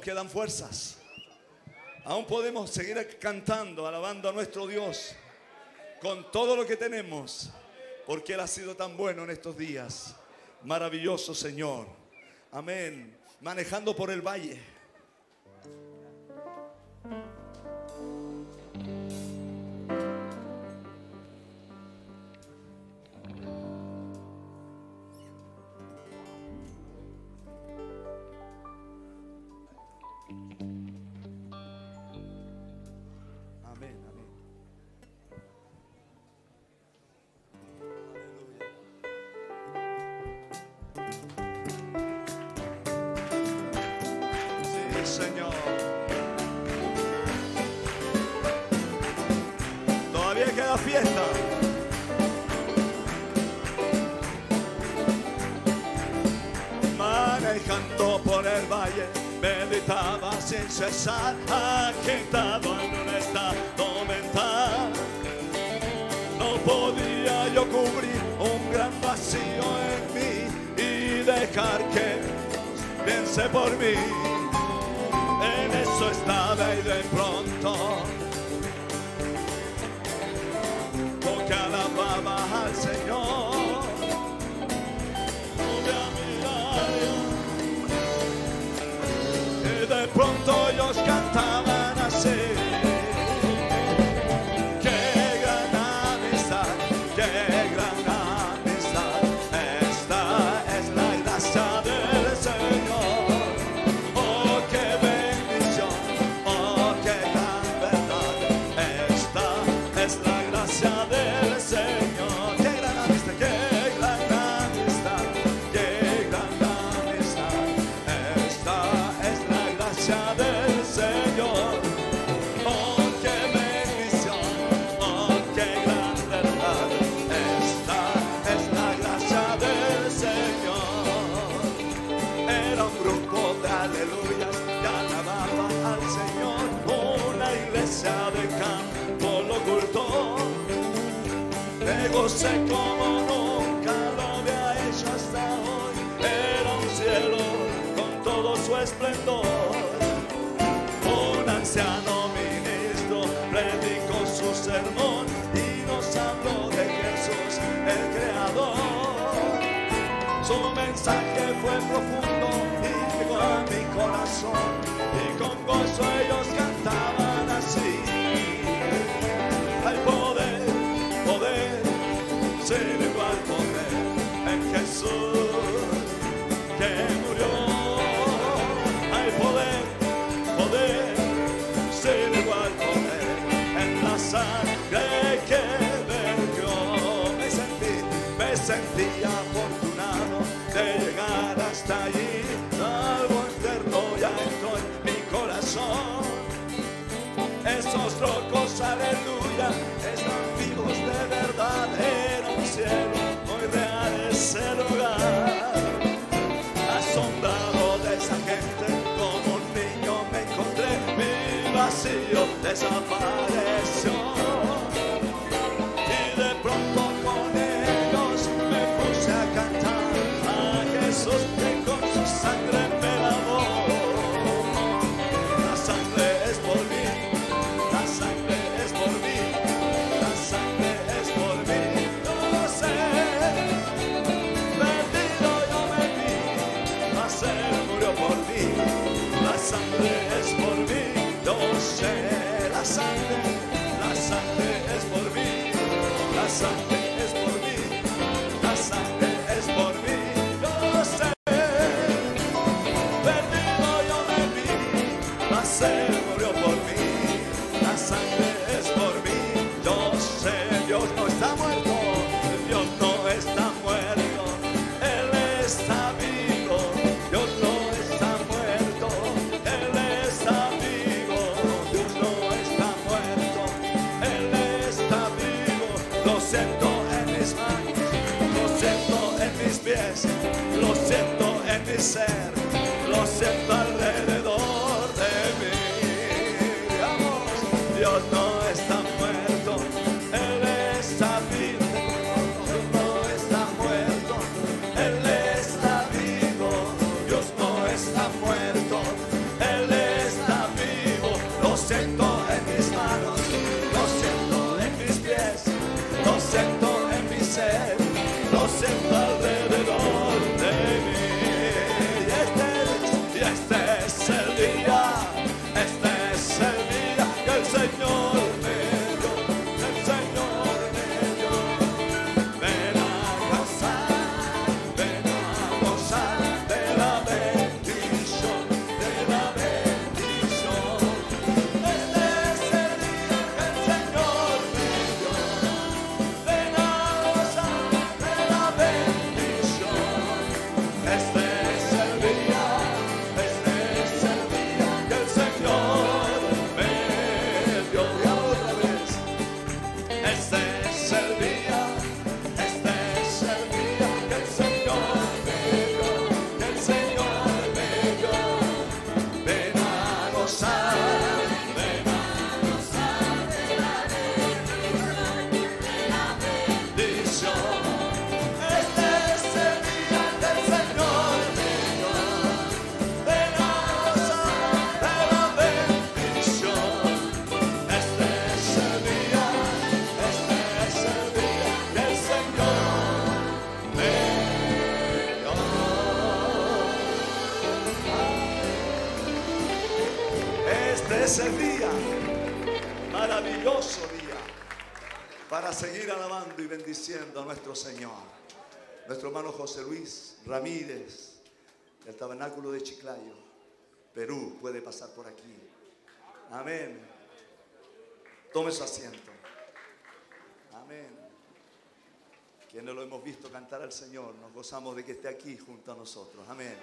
quedan fuerzas. Aún podemos seguir cantando, alabando a nuestro Dios con todo lo que tenemos, porque Él ha sido tan bueno en estos días. Maravilloso Señor. Amén. Manejando por el valle. nuestro hermano José Luis Ramírez del Tabernáculo de Chiclayo, Perú, puede pasar por aquí. Amén. Tome su asiento. Amén. Quienes lo hemos visto cantar al Señor, nos gozamos de que esté aquí junto a nosotros. Amén.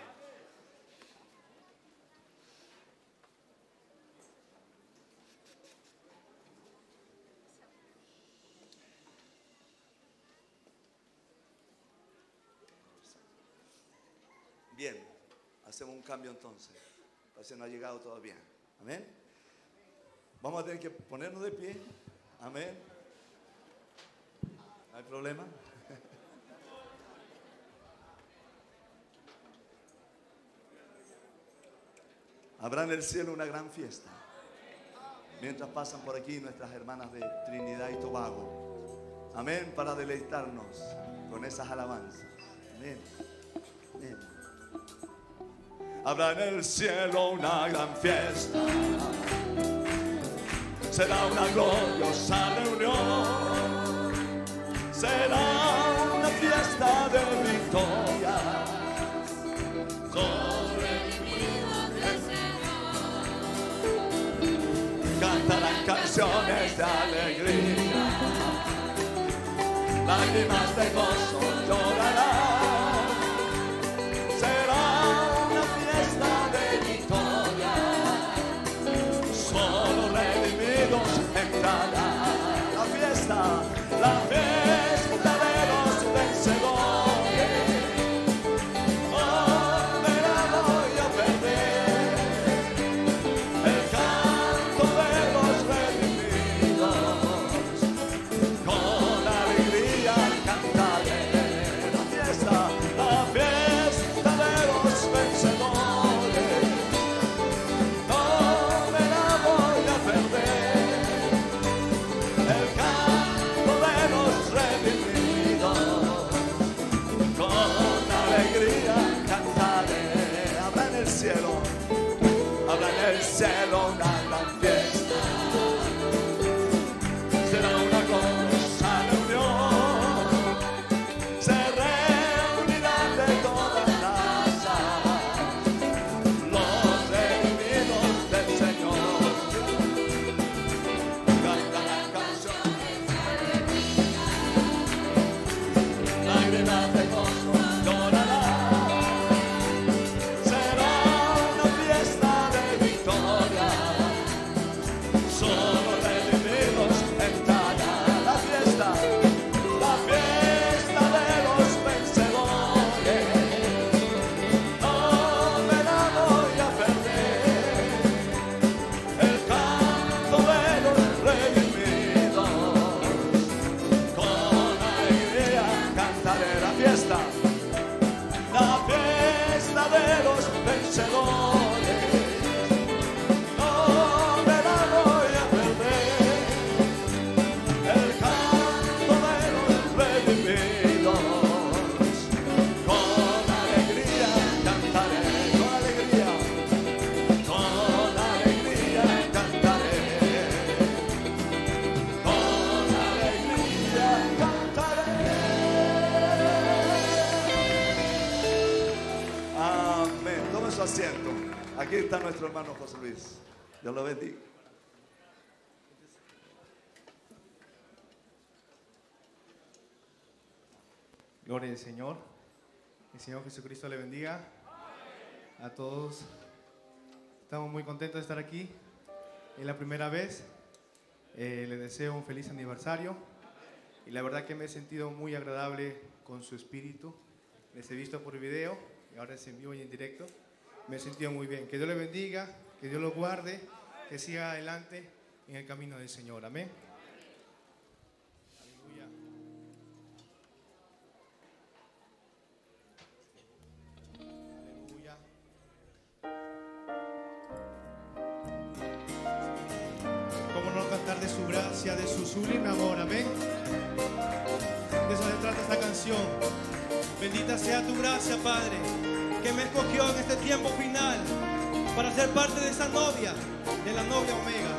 hacemos un cambio entonces. Parece que no ha llegado todavía. Amén. Vamos a tener que ponernos de pie. Amén. Hay problema? Habrá en el cielo una gran fiesta. Mientras pasan por aquí nuestras hermanas de Trinidad y Tobago. Amén, para deleitarnos con esas alabanzas. Amén. Amén. Habrá en el cielo una gran fiesta. Será una gloriosa reunión. Será una fiesta de victoria. Cantarán canciones de alegría. Lágrimas de gozo llorarán. Gloria Señor. El Señor Jesucristo le bendiga. A todos. Estamos muy contentos de estar aquí. Es la primera vez. Eh, les deseo un feliz aniversario. Y la verdad que me he sentido muy agradable con su espíritu. Les he visto por video y ahora es en y en directo. Me he sentido muy bien. Que Dios le bendiga, que Dios lo guarde, que siga adelante en el camino del Señor. Amén. Bendita sea tu gracia, Padre, que me escogió en este tiempo final para ser parte de esa novia, de la novia Omega.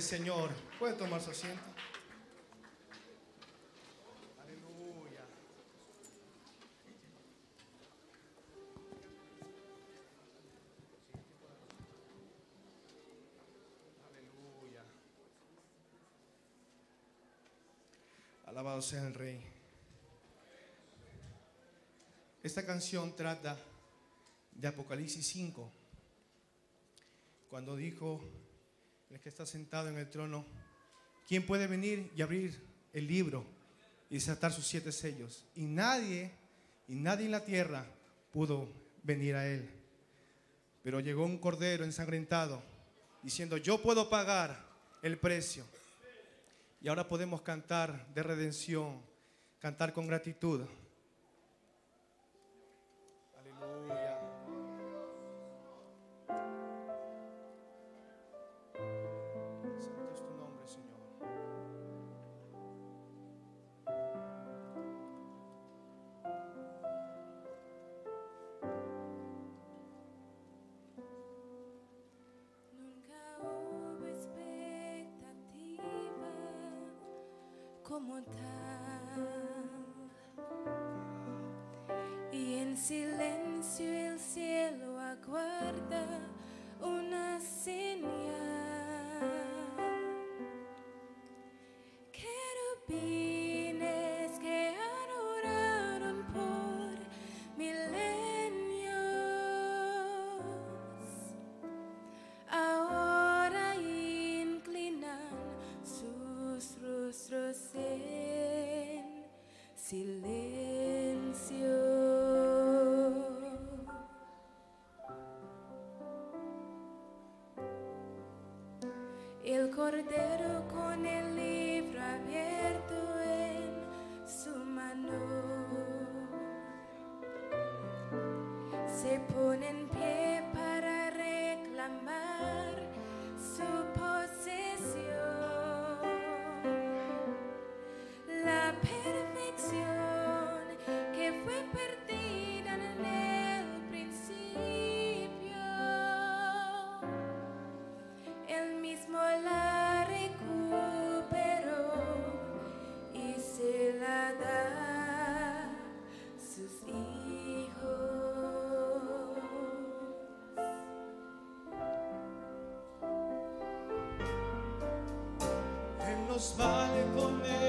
Señor. Puede tomar su asiento. Aleluya. Aleluya. Alabado sea el Rey. Esta canción trata de Apocalipsis 5, cuando dijo el que está sentado en el trono, ¿quién puede venir y abrir el libro y desatar sus siete sellos? Y nadie, y nadie en la tierra pudo venir a él. Pero llegó un cordero ensangrentado diciendo, yo puedo pagar el precio. Y ahora podemos cantar de redención, cantar con gratitud. sbaglio con me.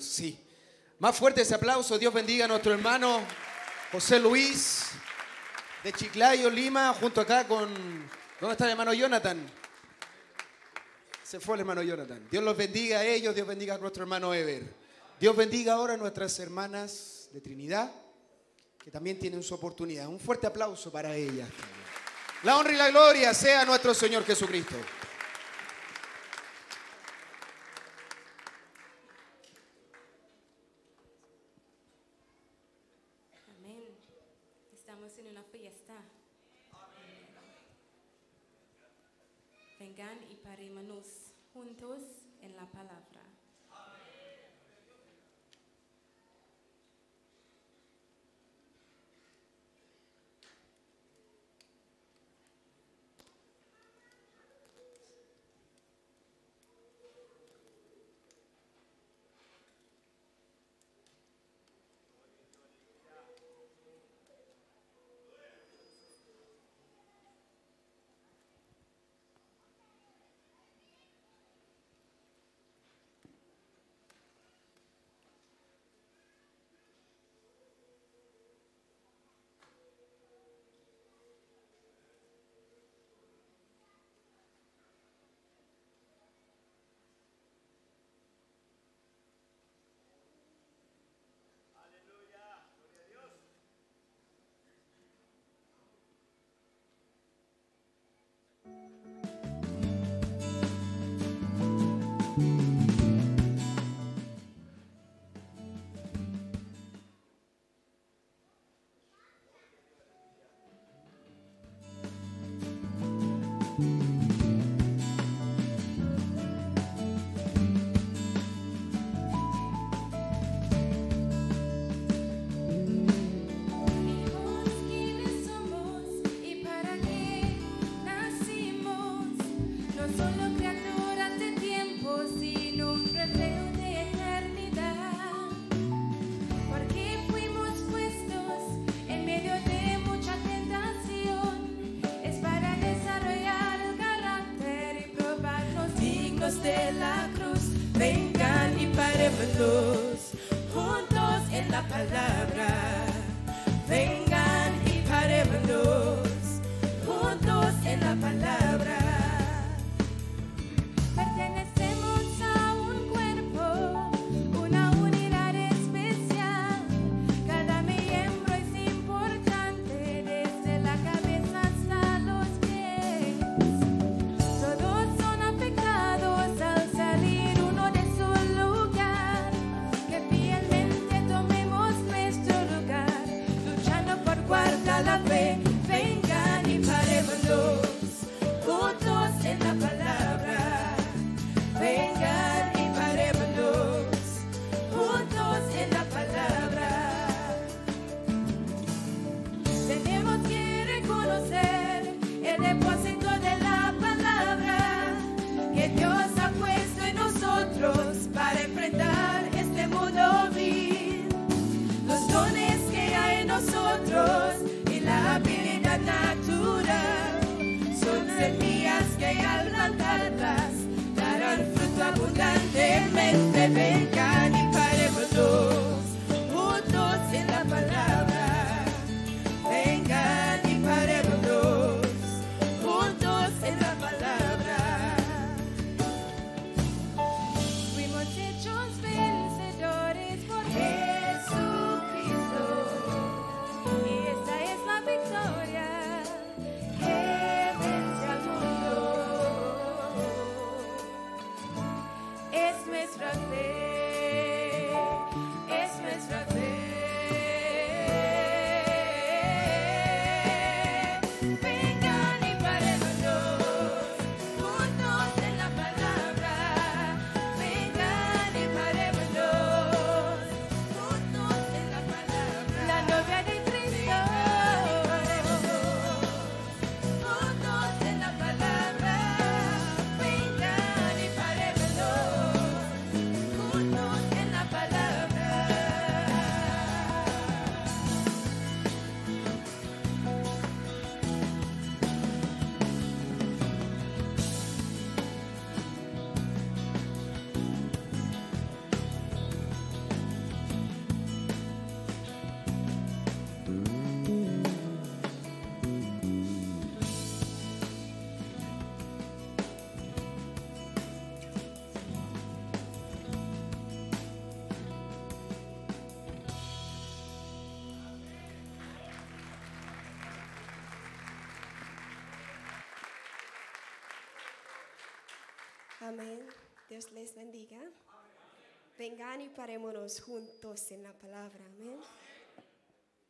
Sí. Más fuerte ese aplauso. Dios bendiga a nuestro hermano José Luis de Chiclayo, Lima, junto acá con... ¿Dónde está el hermano Jonathan? Se fue el hermano Jonathan. Dios los bendiga a ellos, Dios bendiga a nuestro hermano Ever. Dios bendiga ahora a nuestras hermanas de Trinidad, que también tienen su oportunidad. Un fuerte aplauso para ellas. La honra y la gloria sea a nuestro Señor Jesucristo. Amén. Estamos en una fiesta. Vengan y parémonos juntos Dios les bendiga. Vengan y parémonos juntos en la palabra. Amén.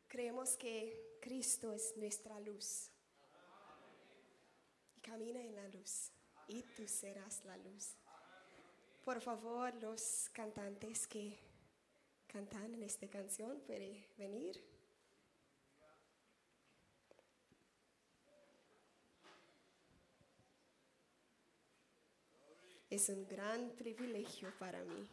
Creemos que Cristo es nuestra luz. Y camina en la luz. Y tú serás la luz. Por favor, los cantantes que cantan en esta canción pueden venir. Es un gran privilegio para mí.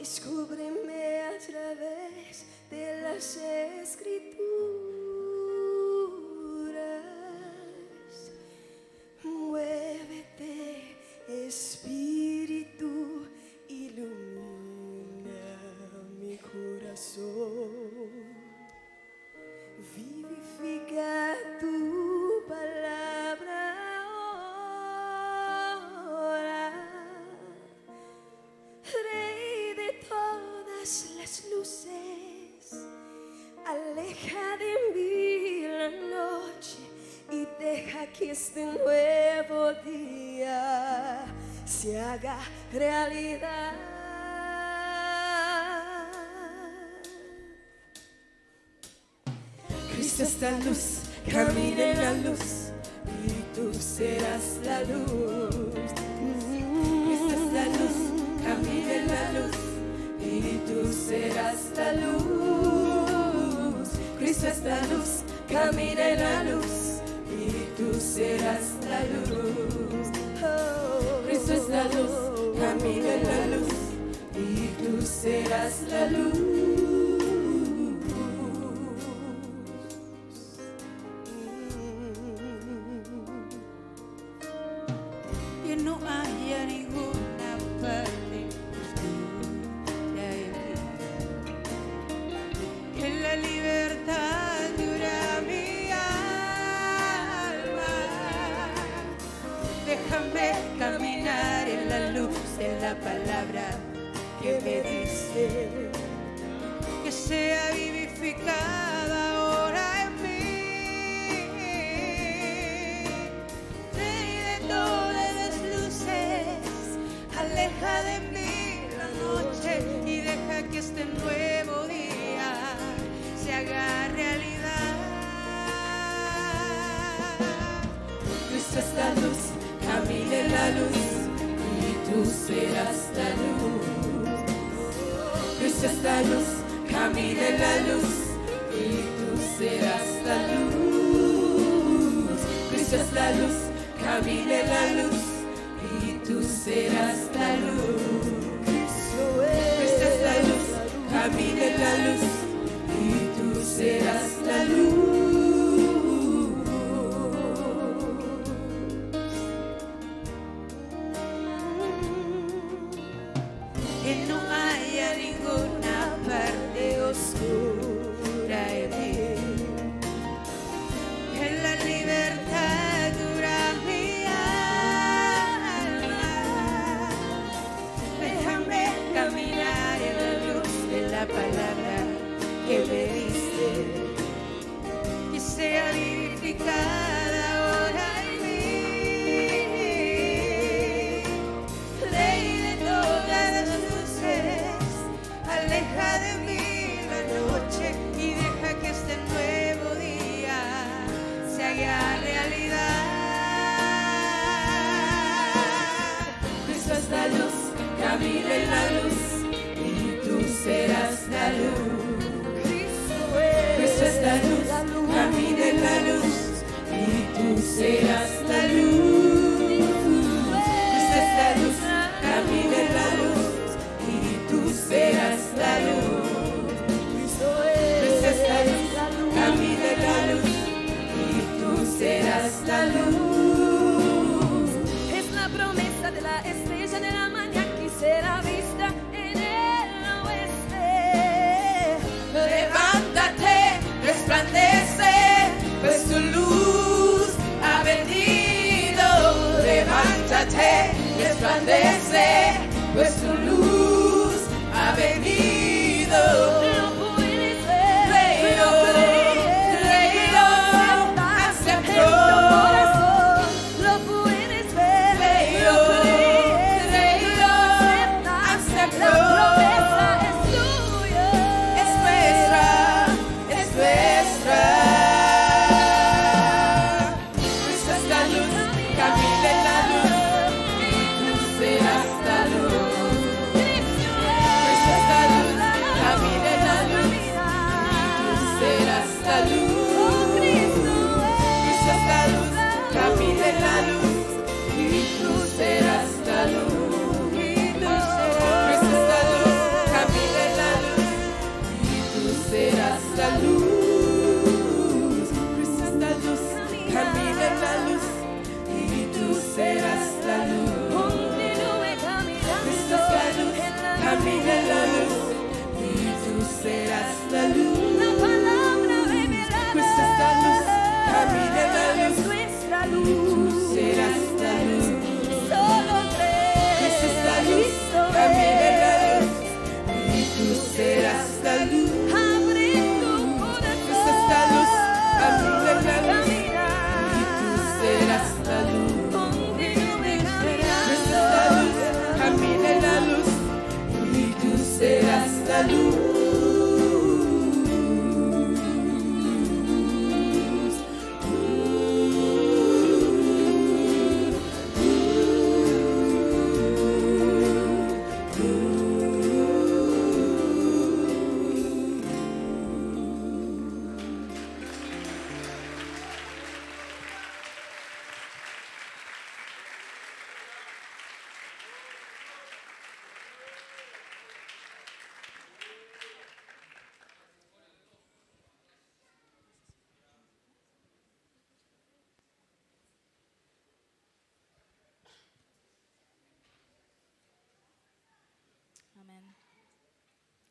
Descúbreme a través de las se haga realidad. Cristo es la luz, camina en la luz y tú serás la luz. Cristo es la luz, camina en la luz y tú serás la luz. Cristo es la luz, camina en la luz y tú serás la luz. Cristo es la luz, camina en la luz y tú serás la luz.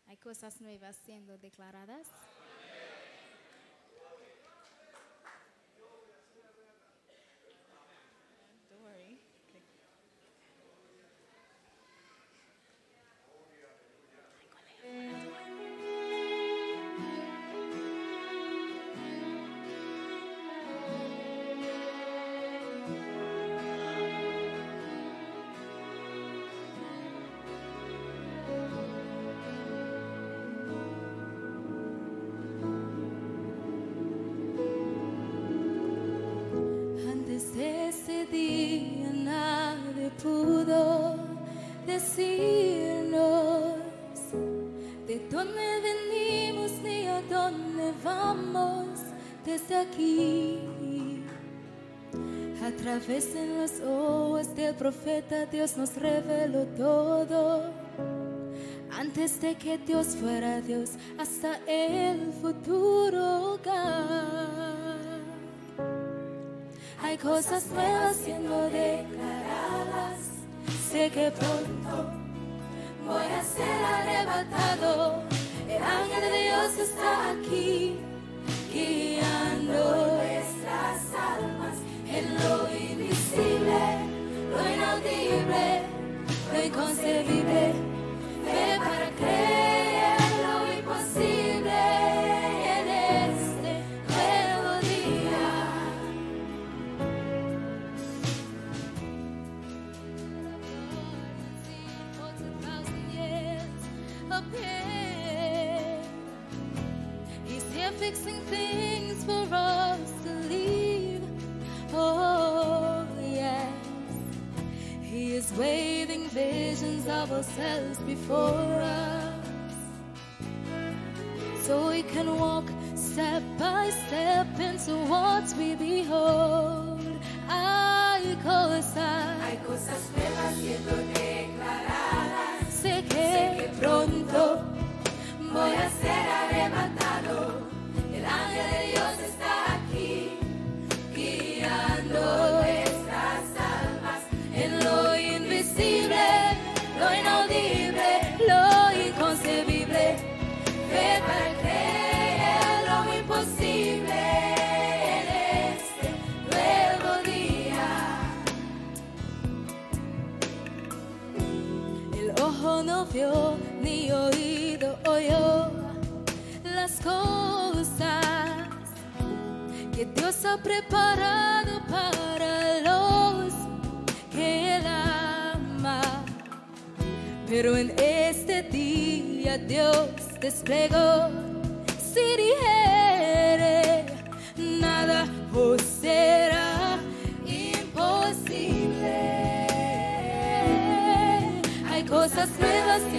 Hay cosas nuevas siendo declaradas. aquí a través de las hojas del profeta Dios nos reveló todo. Antes de que Dios fuera Dios, hasta el futuro. Hay cosas nuevas siendo declaradas. Sé que pronto voy a ser arrebatado. El ángel de Dios está aquí, guía. Nuestras almas en lo invisible, lo inalterable, lo inconcebible. visions of ourselves before us. So we can walk step by step into what we behold. Hay cosas hay cosas nuevas siendo declaradas sé que, sé que pronto voy a ser preparado para los que Él ama. Pero en este día Dios desplegó si dijere nada os será imposible. Hay cosas nuevas que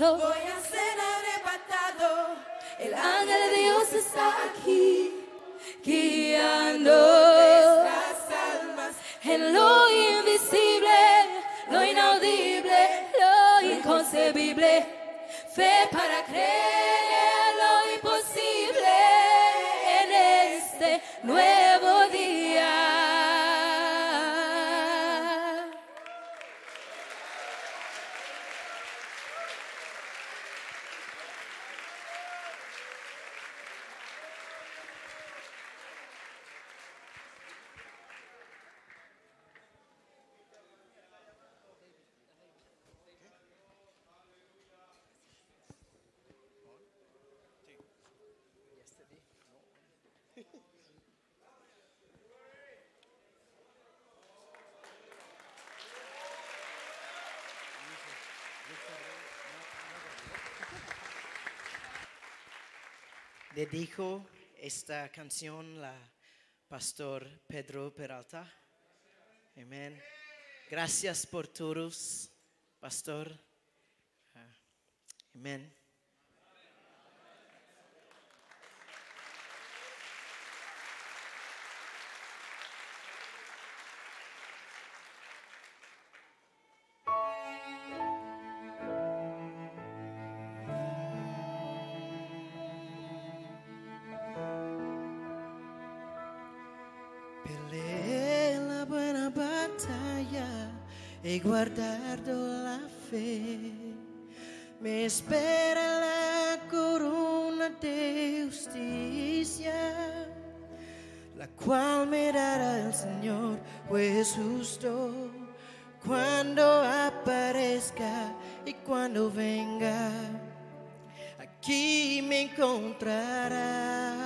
Voy a ser arrebatado. El ángel de Dios está aquí, guiando estas almas en lo invisible, lo inaudible, lo inconcebible. Fe para creer. Dedico esta canción la pastor Pedro Peralta. Amén. Gracias por todos, pastor. Ah, Amén. He guardado la fe. Me espera la corona de justicia, la cual me dará el Señor, pues justo cuando aparezca y cuando venga, aquí me encontrará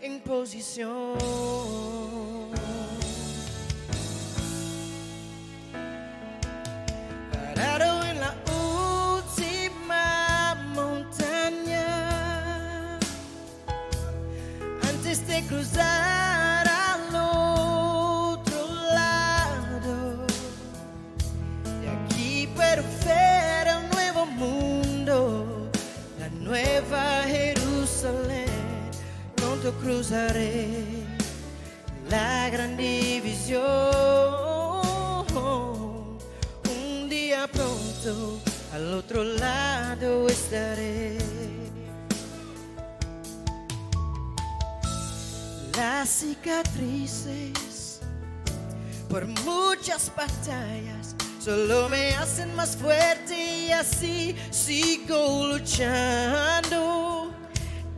en posición. Cruzar al otro lado, de aquí puedo ver el nuevo mundo, la nueva Jerusalén pronto cruzaré la gran división. Un día pronto al otro lado estaré. Las cicatrices por muchas batallas solo me hacen más fuerte y así sigo luchando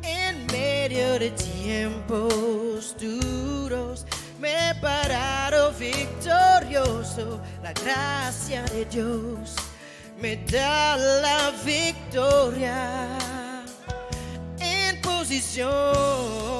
en medio de tiempos duros. Me he parado victorioso, la gracia de Dios me da la victoria en posición.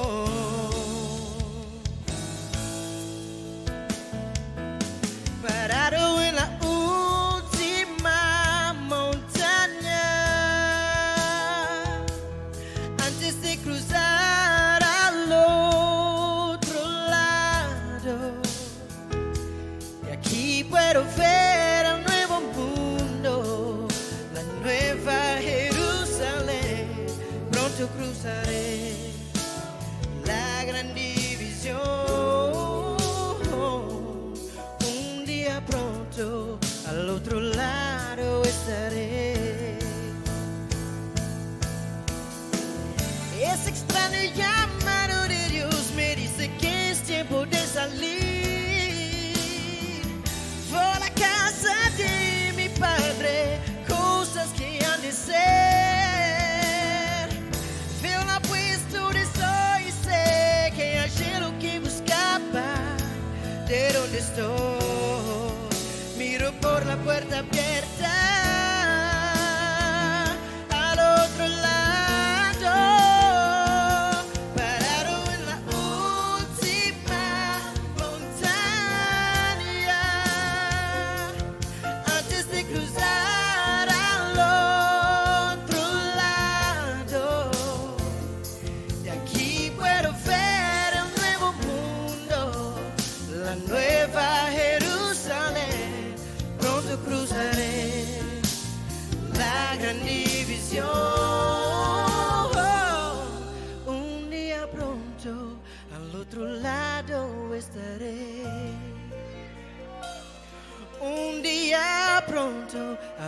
Puerta abierta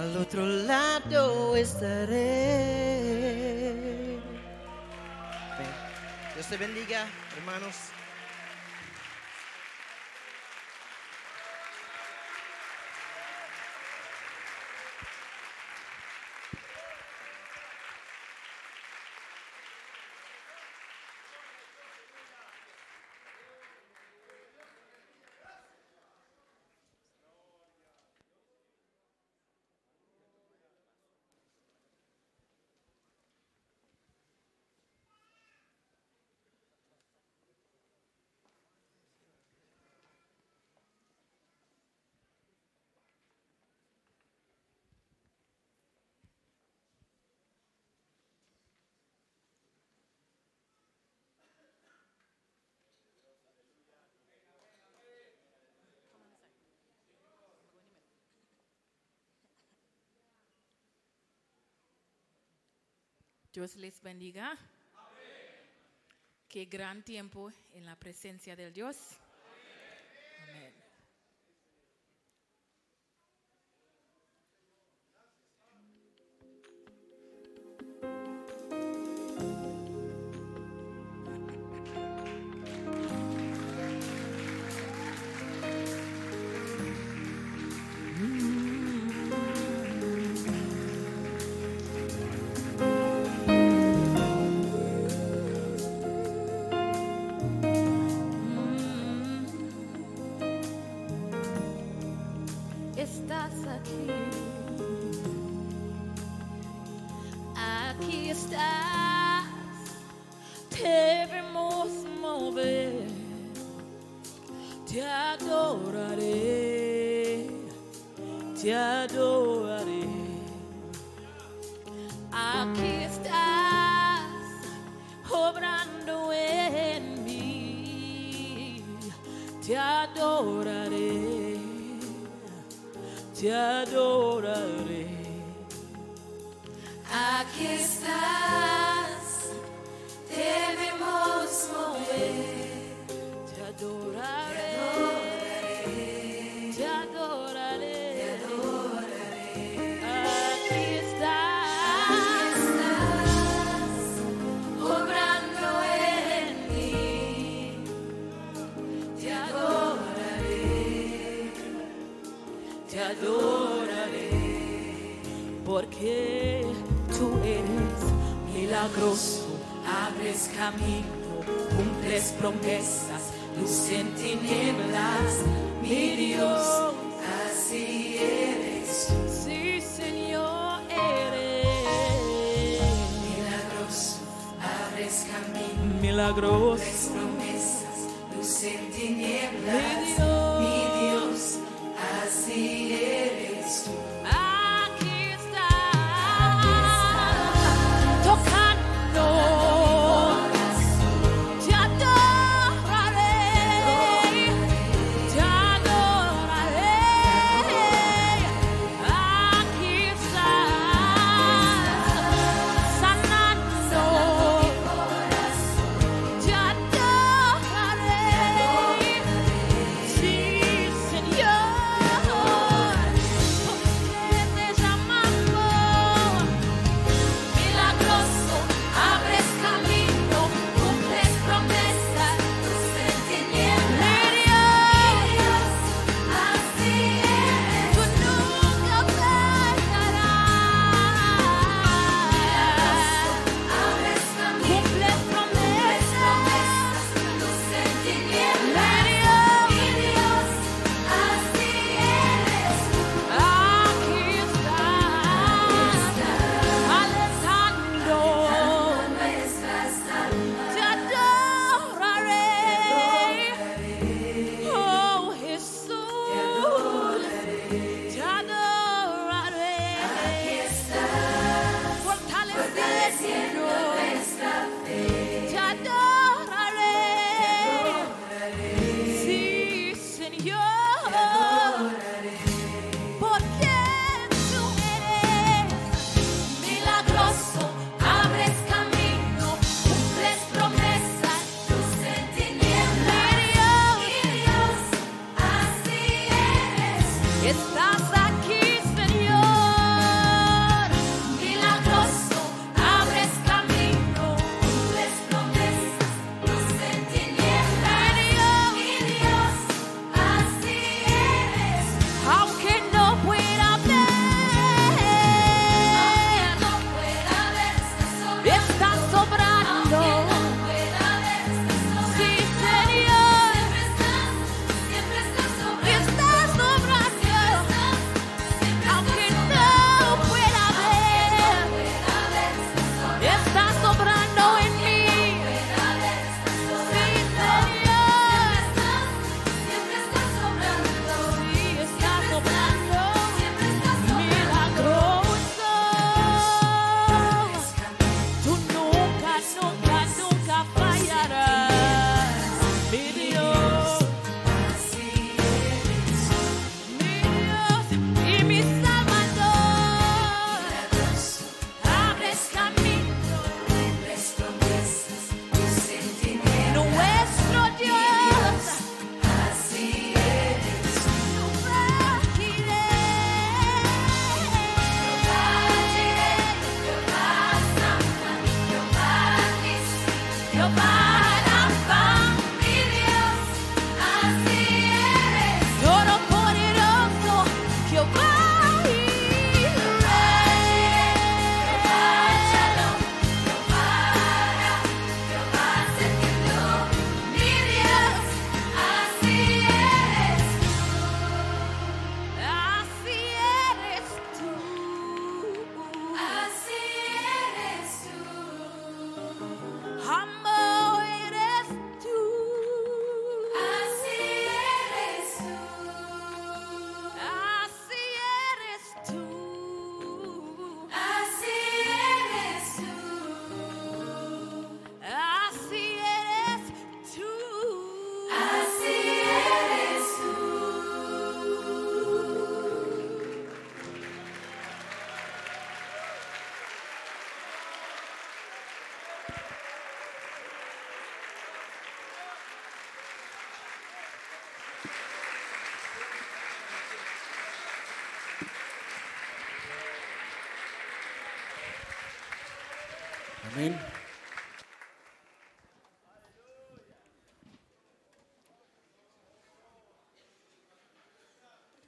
al otro lado estaré. Dios te bendiga, hermanos. Dios les bendiga. Amén. Qué gran tiempo en la presencia del Dios.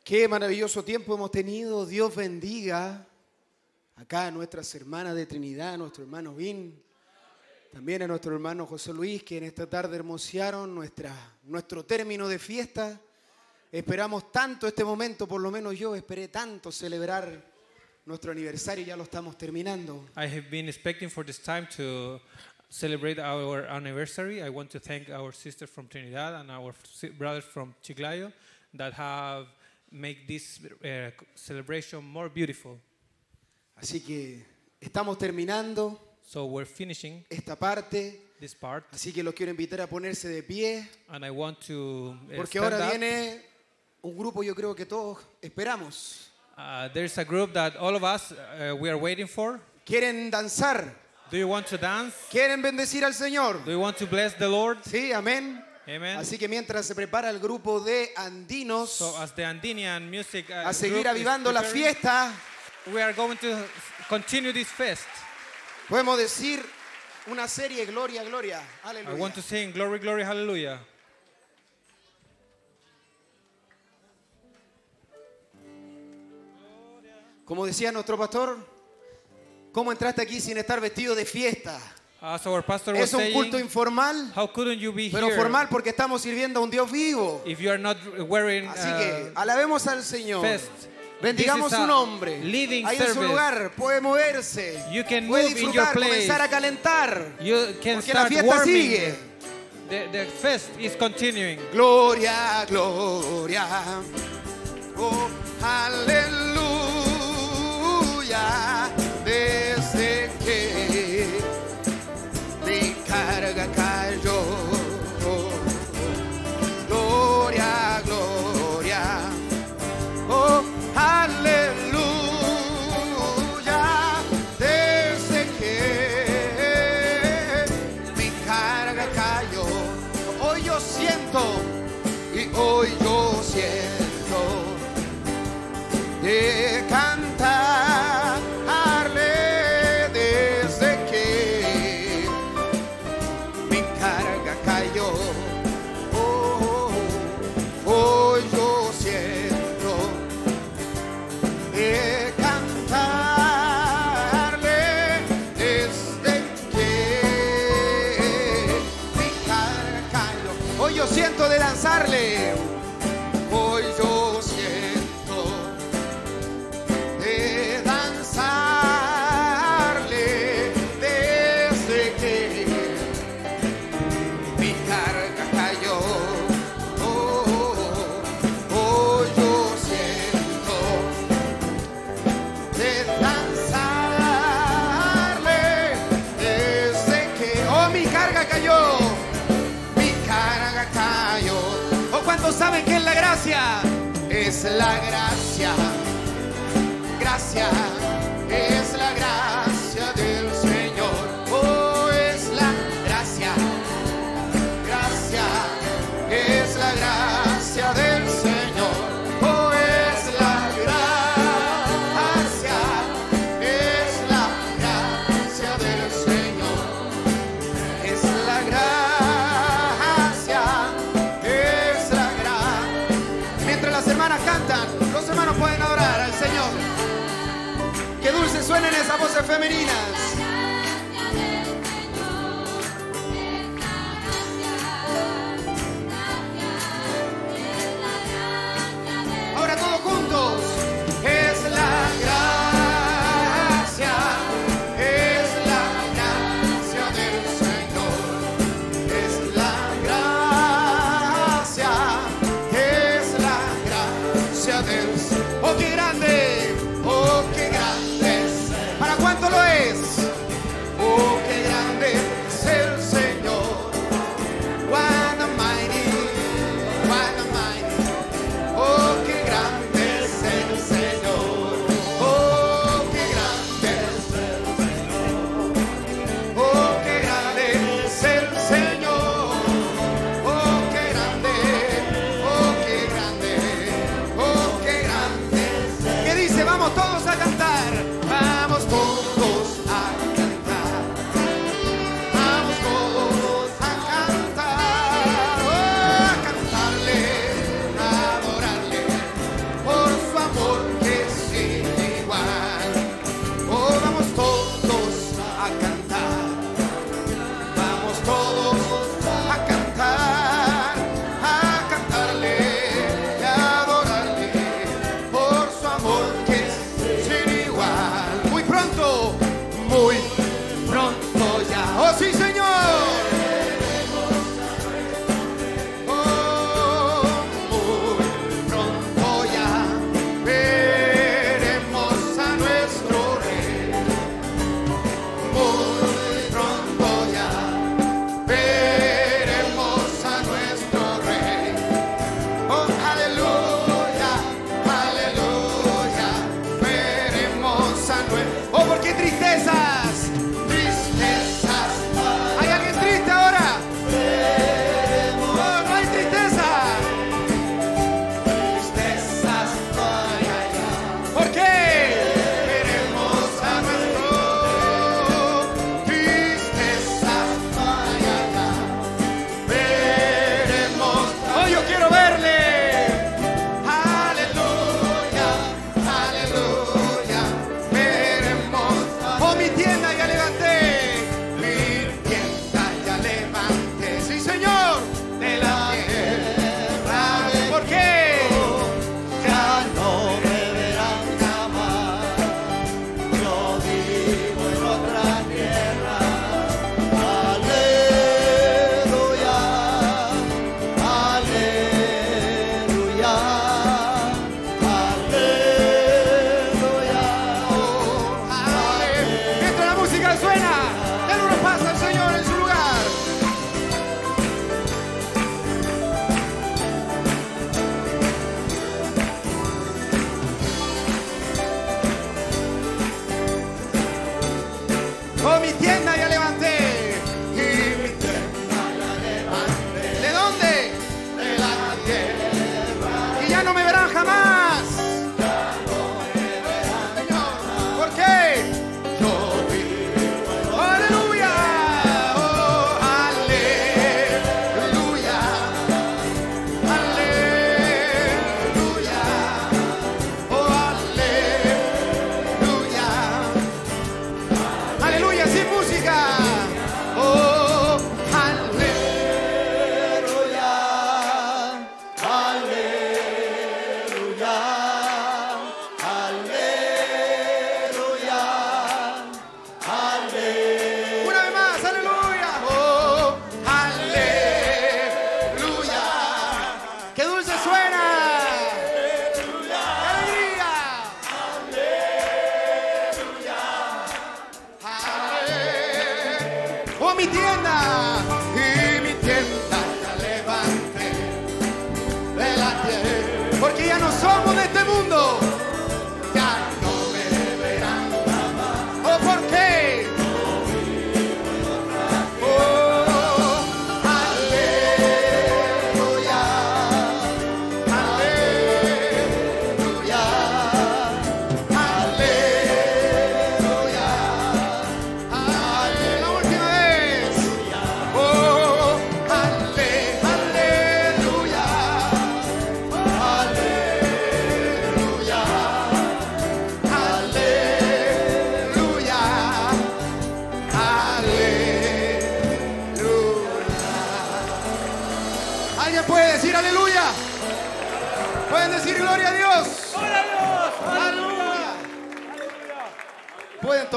Qué maravilloso tiempo hemos tenido. Dios bendiga acá a nuestras hermanas de Trinidad, a nuestro hermano Vin, también a nuestro hermano José Luis, que en esta tarde hermosearon nuestra, nuestro término de fiesta. Esperamos tanto este momento, por lo menos yo esperé tanto celebrar nuestro aniversario, ya lo estamos terminando. I have been expecting for this time to celebrate our anniversary. I want to thank our sisters from Trinidad and our brothers from Chiclayo that have made this uh, celebration more beautiful. Así que estamos terminando So we're finishing esta parte, this part, así que los quiero invitar a ponerse de pie, and I want to uh, porque ahora up. viene un grupo yo creo que todos esperamos. Uh, there's a group that all of us uh, we are waiting for. ¿Quieren danzar? Do you want to dance? ¿Quieren bendecir al Señor? Do you want to bless the Lord? Sí, amén. Amen. Así que mientras se prepara el grupo de andinos So as the Andinian music uh, a seguir avivando la fiesta, we are going to continue this fest. podemos decir una serie Gloria, Gloria. I Aleluya. want to sing glory, glory, hallelujah. Como decía nuestro pastor, ¿cómo entraste aquí sin estar vestido de fiesta? As our pastor was Es un saying, culto informal, how couldn't you be pero here formal porque estamos sirviendo a un Dios vivo. if you are not wearing Así uh, que alabemos al Señor. fest? Bendigamos This is su nombre. living Ahí en su service. lugar puede moverse. You can puede move in your disfrutar, place. comenzar a calentar. You can Porque la start fiesta warming. sigue. The, the fest is continuing. Gloria, gloria. Oh, aleluya. Desde que Hoy yo siento y hoy yo siento. De de La gracia, gracia, esas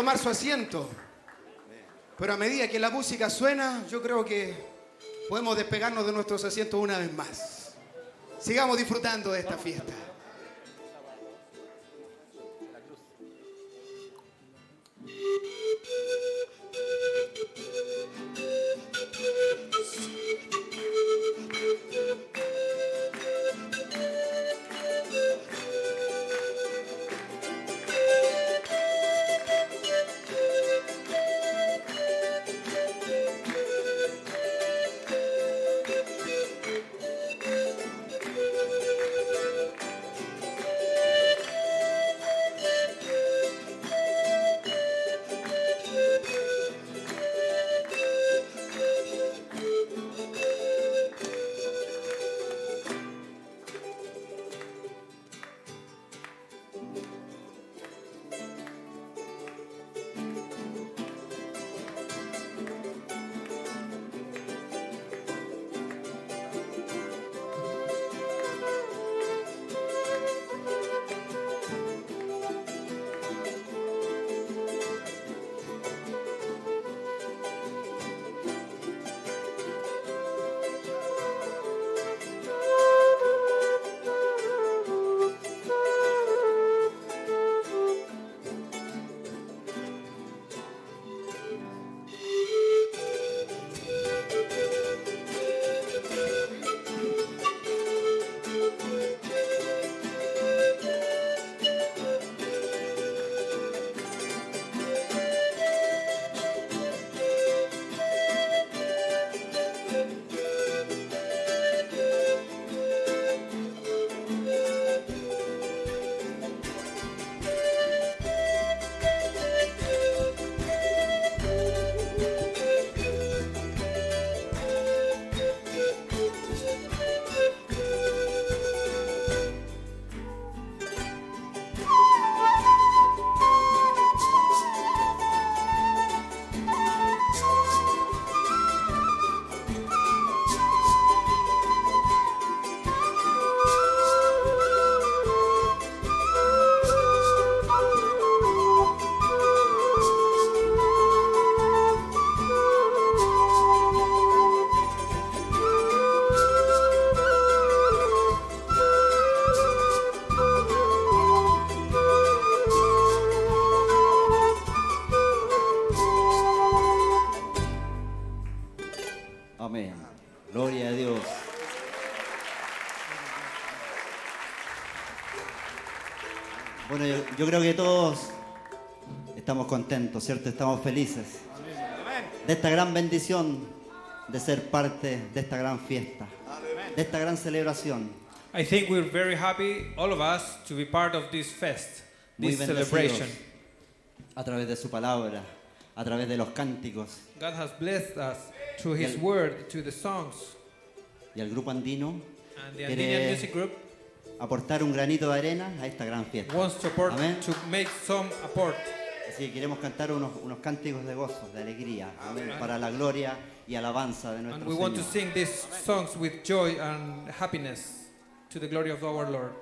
tomar su asiento. Pero a medida que la música suena, yo creo que podemos despegarnos de nuestros asientos una vez más. Sigamos disfrutando de esta fiesta. Creo que todos estamos contentos, ¿cierto? Estamos felices de esta gran bendición de ser parte de esta gran fiesta, de esta gran celebración. I think we're very happy, all of us, to be part of this fest, this celebration. a través de su palabra, a través de los cánticos God has blessed us through Y His el- word, to the songs. y el grupo andino And the Andinian Music Group aportar un granito de arena a esta gran fiesta. wants to, support, Amén. to make some apport. Así que queremos cantar unos, unos cánticos de gozo, de alegría, amén, para la gloria y alabanza de And nuestro we want to Señor. sing these songs with joy and happiness to the glory of our Lord.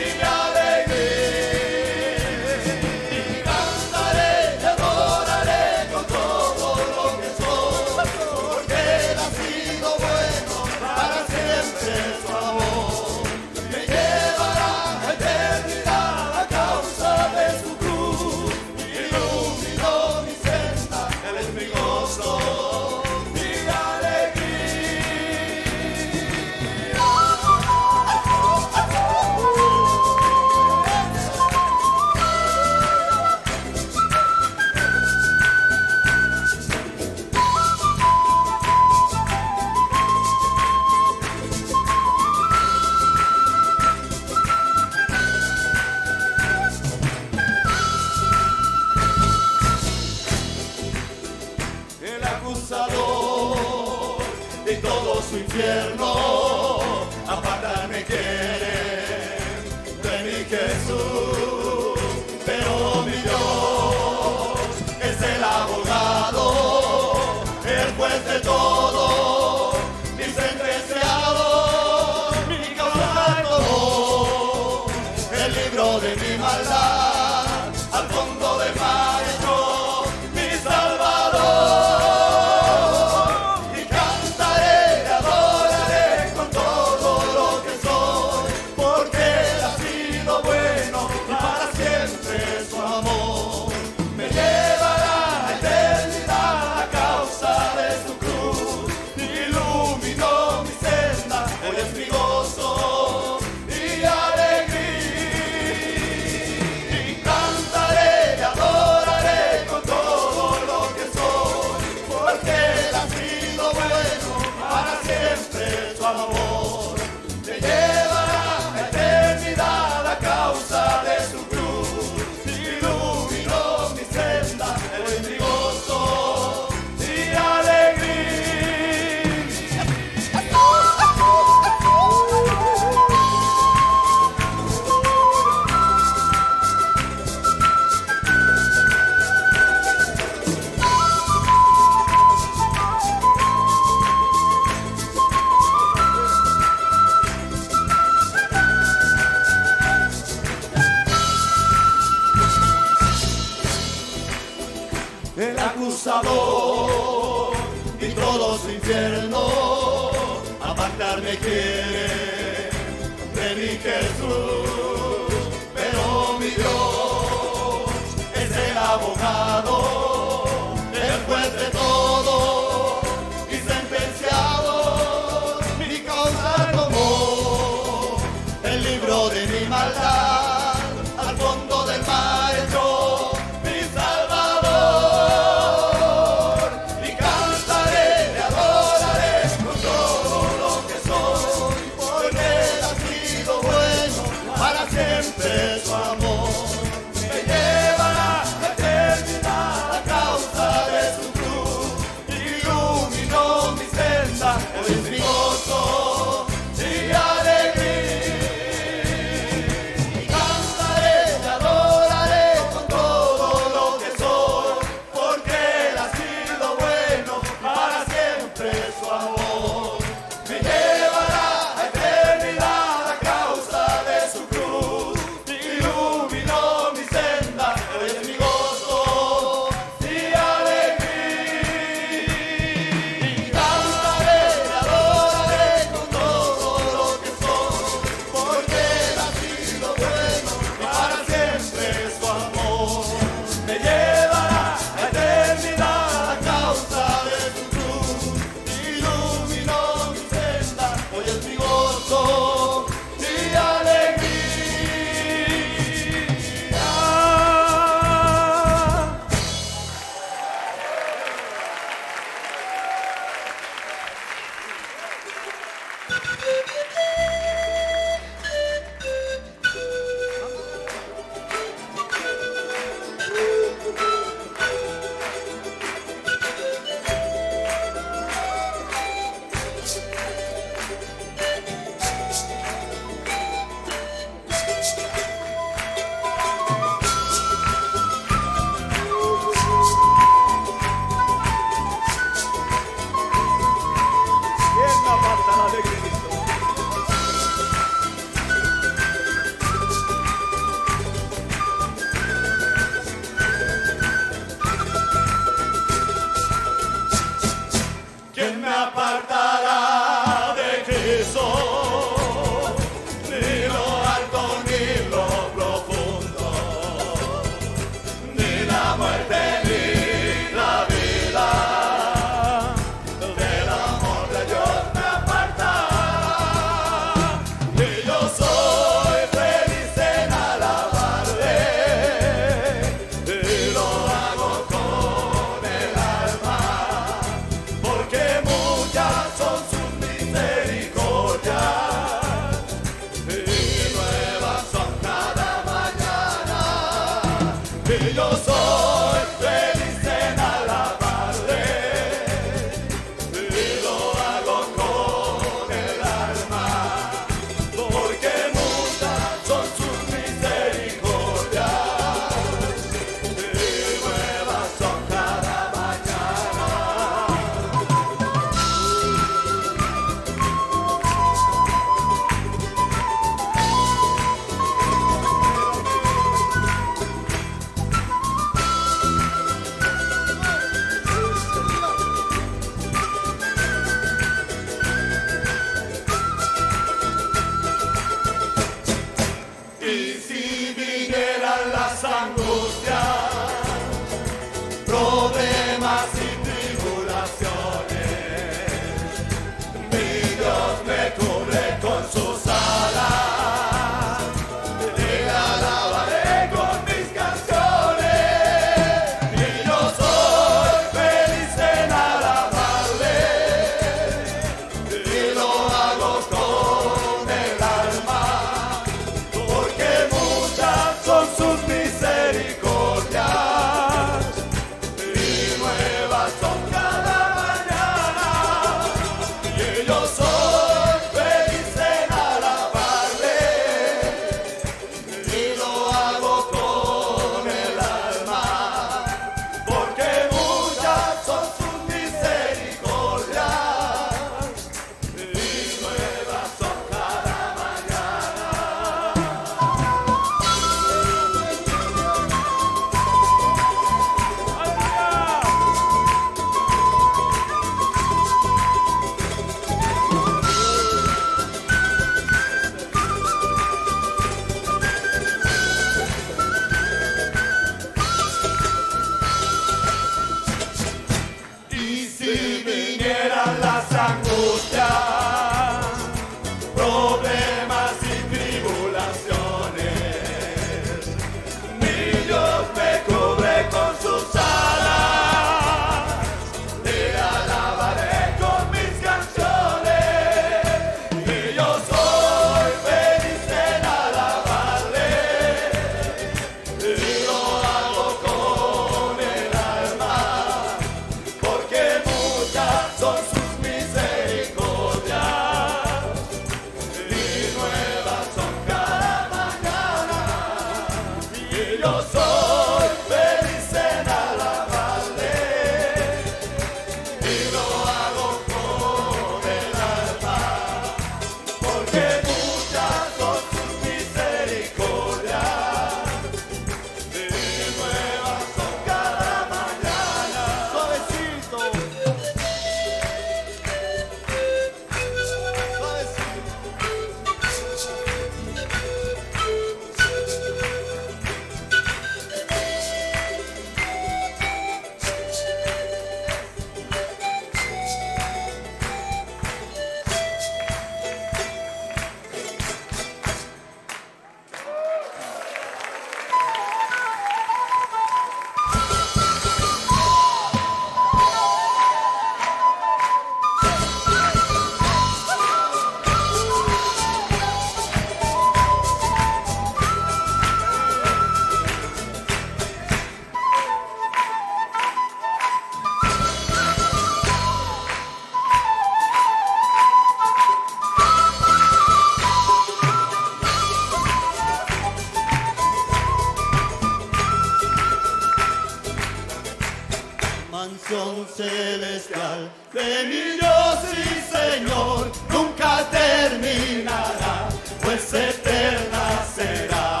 canción celestial de mi Dios y Señor nunca terminará, pues eterna será.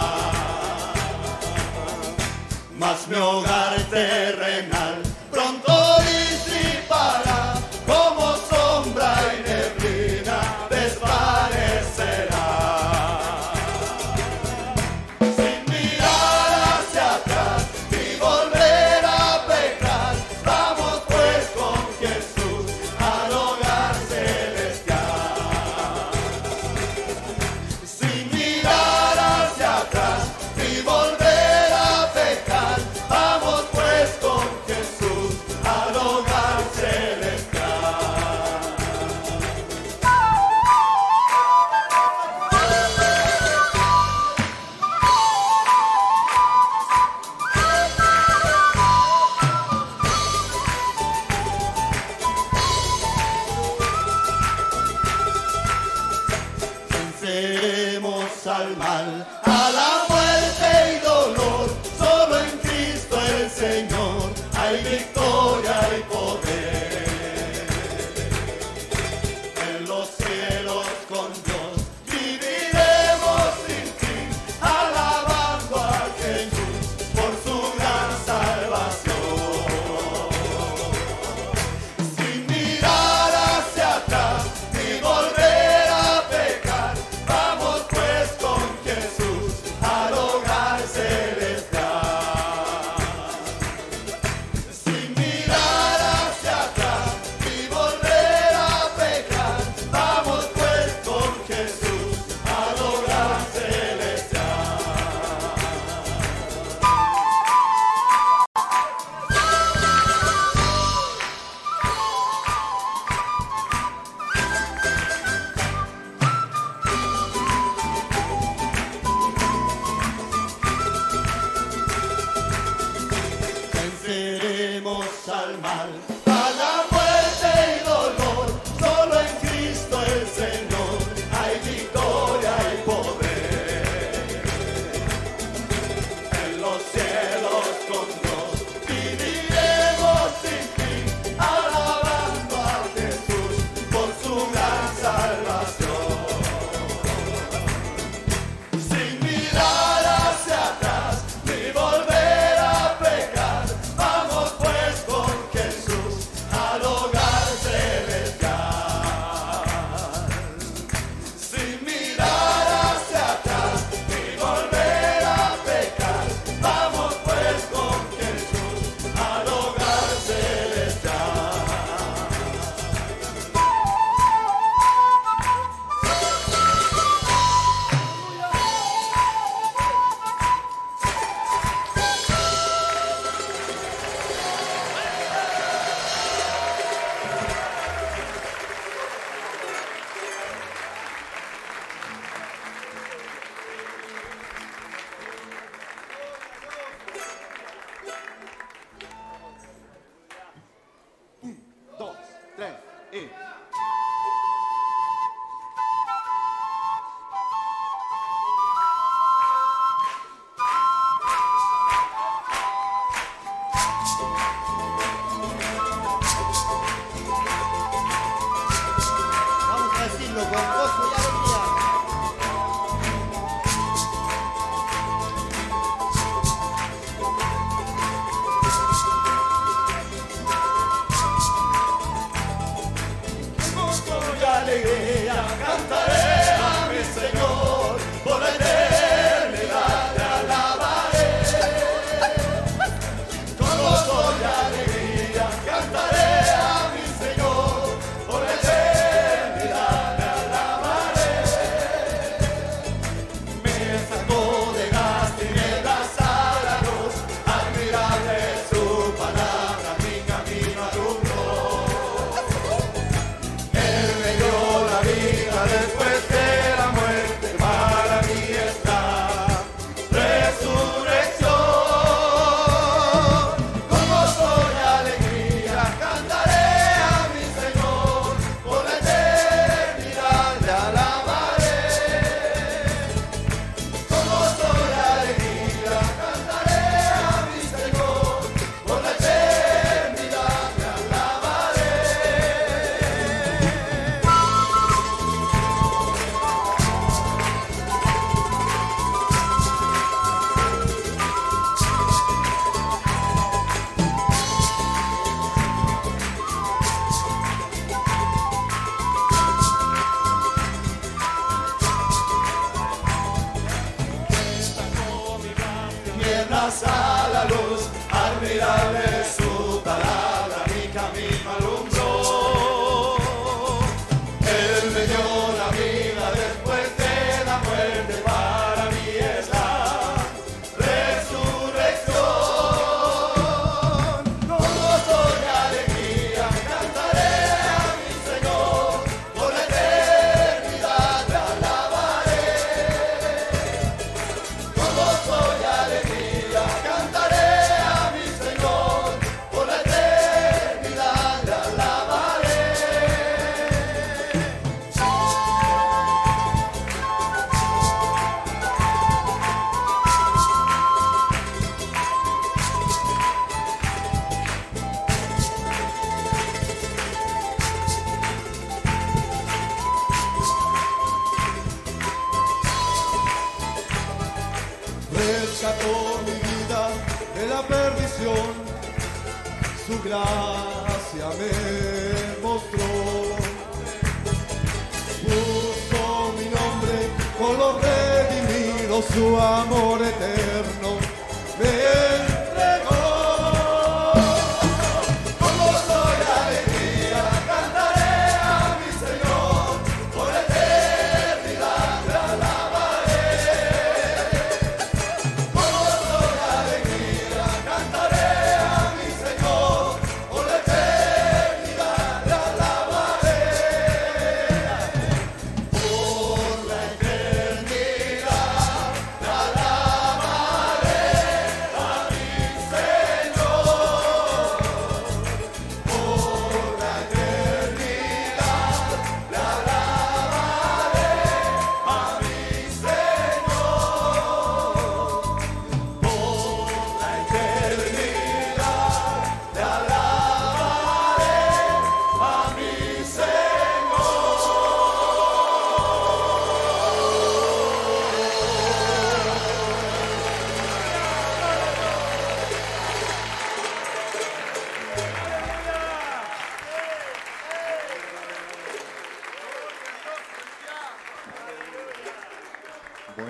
Mas mi hogar terrenal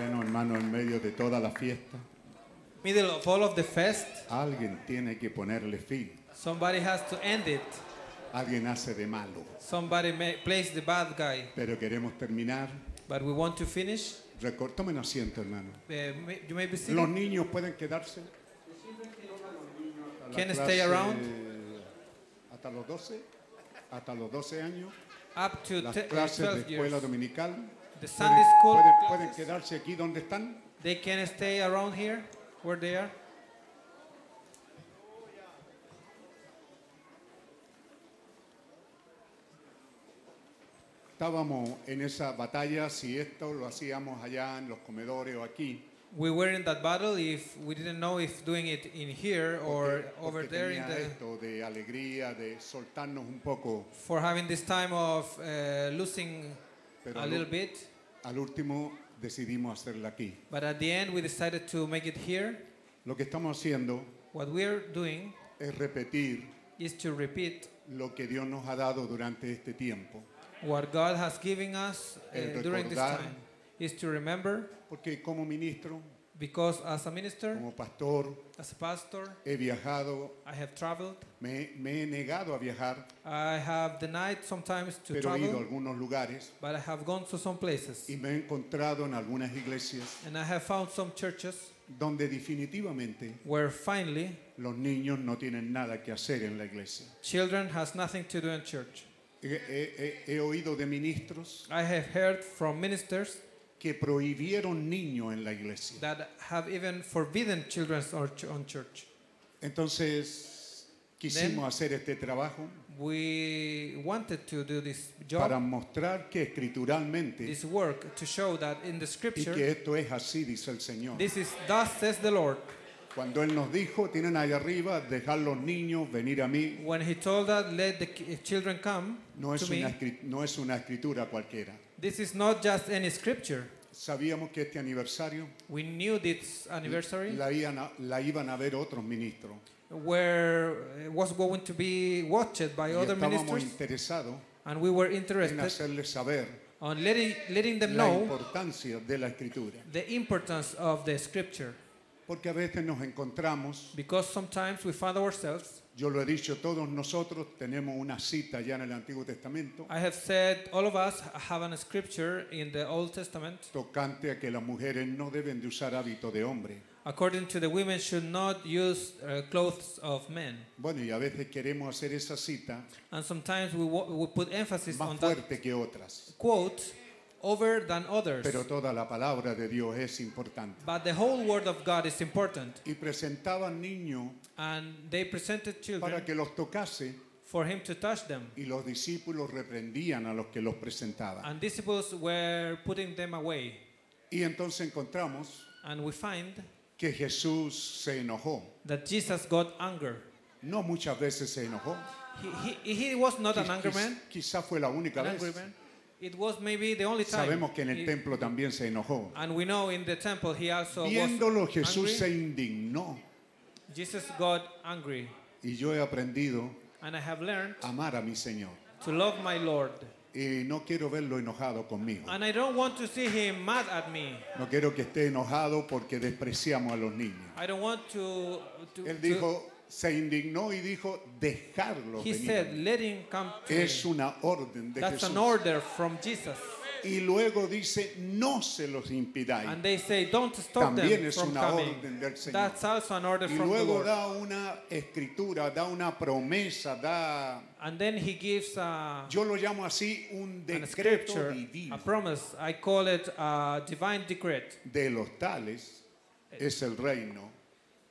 Bueno, hermano, en medio de toda la fiesta, Middle of all of the fest, alguien tiene que ponerle fin. somebody has to end it. Alguien hace de malo. Somebody may, plays the bad guy. Pero queremos terminar. But we want to finish. Recor- Tomen asiento, hermano. Uh, may- you may be seated. Los niños pueden quedarse. Can clase stay around. Hasta los 12, hasta los 12 años. Up to Las te- clases de 12 escuela years. dominical. The Sunday school pueden, classes. pueden quedarse aquí donde están. They can stay around here, where they are. Estábamos en esa batalla si esto lo hacíamos allá en los comedores o aquí. We were in that battle if we didn't know if doing it in here or porque- over porque there in tenía the, esto de alegría, de soltarnos un poco. for having this time of uh, losing Pero a little bit. Al último decidimos hacerla aquí. But at the end, we decided to make it here. Lo que estamos haciendo What we're doing es repetir is to repeat lo que Dios nos ha dado durante este tiempo. what God has given us uh, El during this recordar- time. Is to remember, Porque como ministro, because as a minister, como pastor, as a pastor, he viajado, I have traveled. me, me he negado a viajar, I have denied sometimes to pero he ido a travel, algunos lugares but I have gone to some places. y me he encontrado en algunas iglesias And I have found some churches donde definitivamente where finally los niños no tienen nada que hacer en la iglesia. children has nothing to do in church. He, he- he- he oído de ministros I have heard from ministers que prohibieron niños en la iglesia. that have even forbidden children on church. Entonces quisimos hacer este trabajo We wanted to do this para job, mostrar que escrituralmente this work, to show that in the y scripture, que esto es así, dice el Señor. this is thus says the Lord. Cuando Él nos dijo, tienen allá arriba, dejar los niños venir a mí, When He told us, let the children come no es, to una, me, no es una escritura cualquiera. This is not just any scripture. Sabíamos que este aniversario We knew this anniversary la iban a, la iban a ver otros ministros. where it was going to be watched by Y other estábamos ministers, interesados and we were en interested hacerles saber on letting, letting them la know importancia de la escritura. the importance of the scripture. Porque a veces nos encontramos, Because sometimes we find ourselves, yo lo he dicho, todos nosotros tenemos una cita ya en el Antiguo Testamento I have said, all of us have a scripture in the Old Testament tocante a que las mujeres no deben de usar hábito de hombre. according to the women should not use uh, clothes of men. Bueno, y a veces queremos hacer esa cita And sometimes we, wa- we put emphasis más on that fuerte que otras. quote over than others. Pero toda la palabra de Dios es importante. But the whole word of God is important. Y presentaban niños And they presented children para que los tocase for him to touch them. y los discípulos reprendían a los que los presentaban. And disciples were putting them away. Y entonces encontramos And we find que Jesús se enojó. that Jesus got anger. No muchas veces se enojó. He, he, he was not an angry man. Quizá fue la única An vez. It was maybe the only time. Sabemos que en el templo también se enojó. and we know in the temple he also Viéndolo was Jesús angry. se indignó Jesus got angry. Y yo he aprendido and I have learned a amar a mi Señor. to love my Lord. Y no quiero verlo enojado conmigo. And I don't want to see him mad at me. No quiero que esté enojado porque despreciamos a los niños. I don't want to. to Él to- dijo, se indignó y dijo, dejarlo he venir. said, let him come to Es me. una orden de That's an Jesús. order from Jesus. Y luego dice, no se los impidáis. And they say, don't stop También them es from una coming. orden del Señor. That's also an order Y from the luego Lord. da una escritura, da una promesa, da, And then he gives a, yo lo llamo así, un an decreto scripture, divino. a promise. I call it a divine decree. De los tales es el reino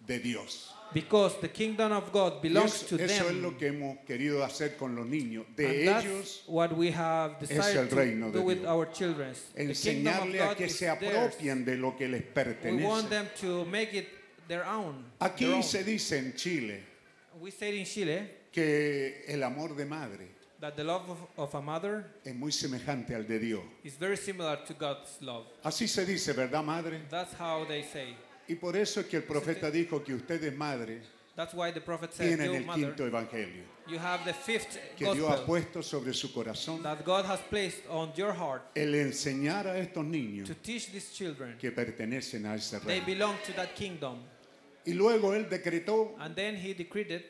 de Dios. Because the kingdom of God belongs to eso es them. lo que hemos querido hacer con los niños. And De that's ellos what we have el decided reino to de do with Dios. our children. The kingdom of enseñarle a God que is se theirs. apropien de lo que les We want pertenece. them to make it their own. their Aquí own. se dice en Chile We said in Chile que el amor de madre that the love of, of a mother es muy semejante al de Dios. is very similar to God's love. Así se dice, ¿verdad, madre? That's how they say. Y por eso es que el profeta dijo que ustedes, madre, That's why the prophet said, tienen "You el mother, quinto evangelio you have the fifth que Dios ha puesto sobre su corazón. that God has placed on your heart El enseñar a estos niños to teach these children. que pertenecen a ese They reino. belong to that kingdom. Y luego él decretó, And then he decreed it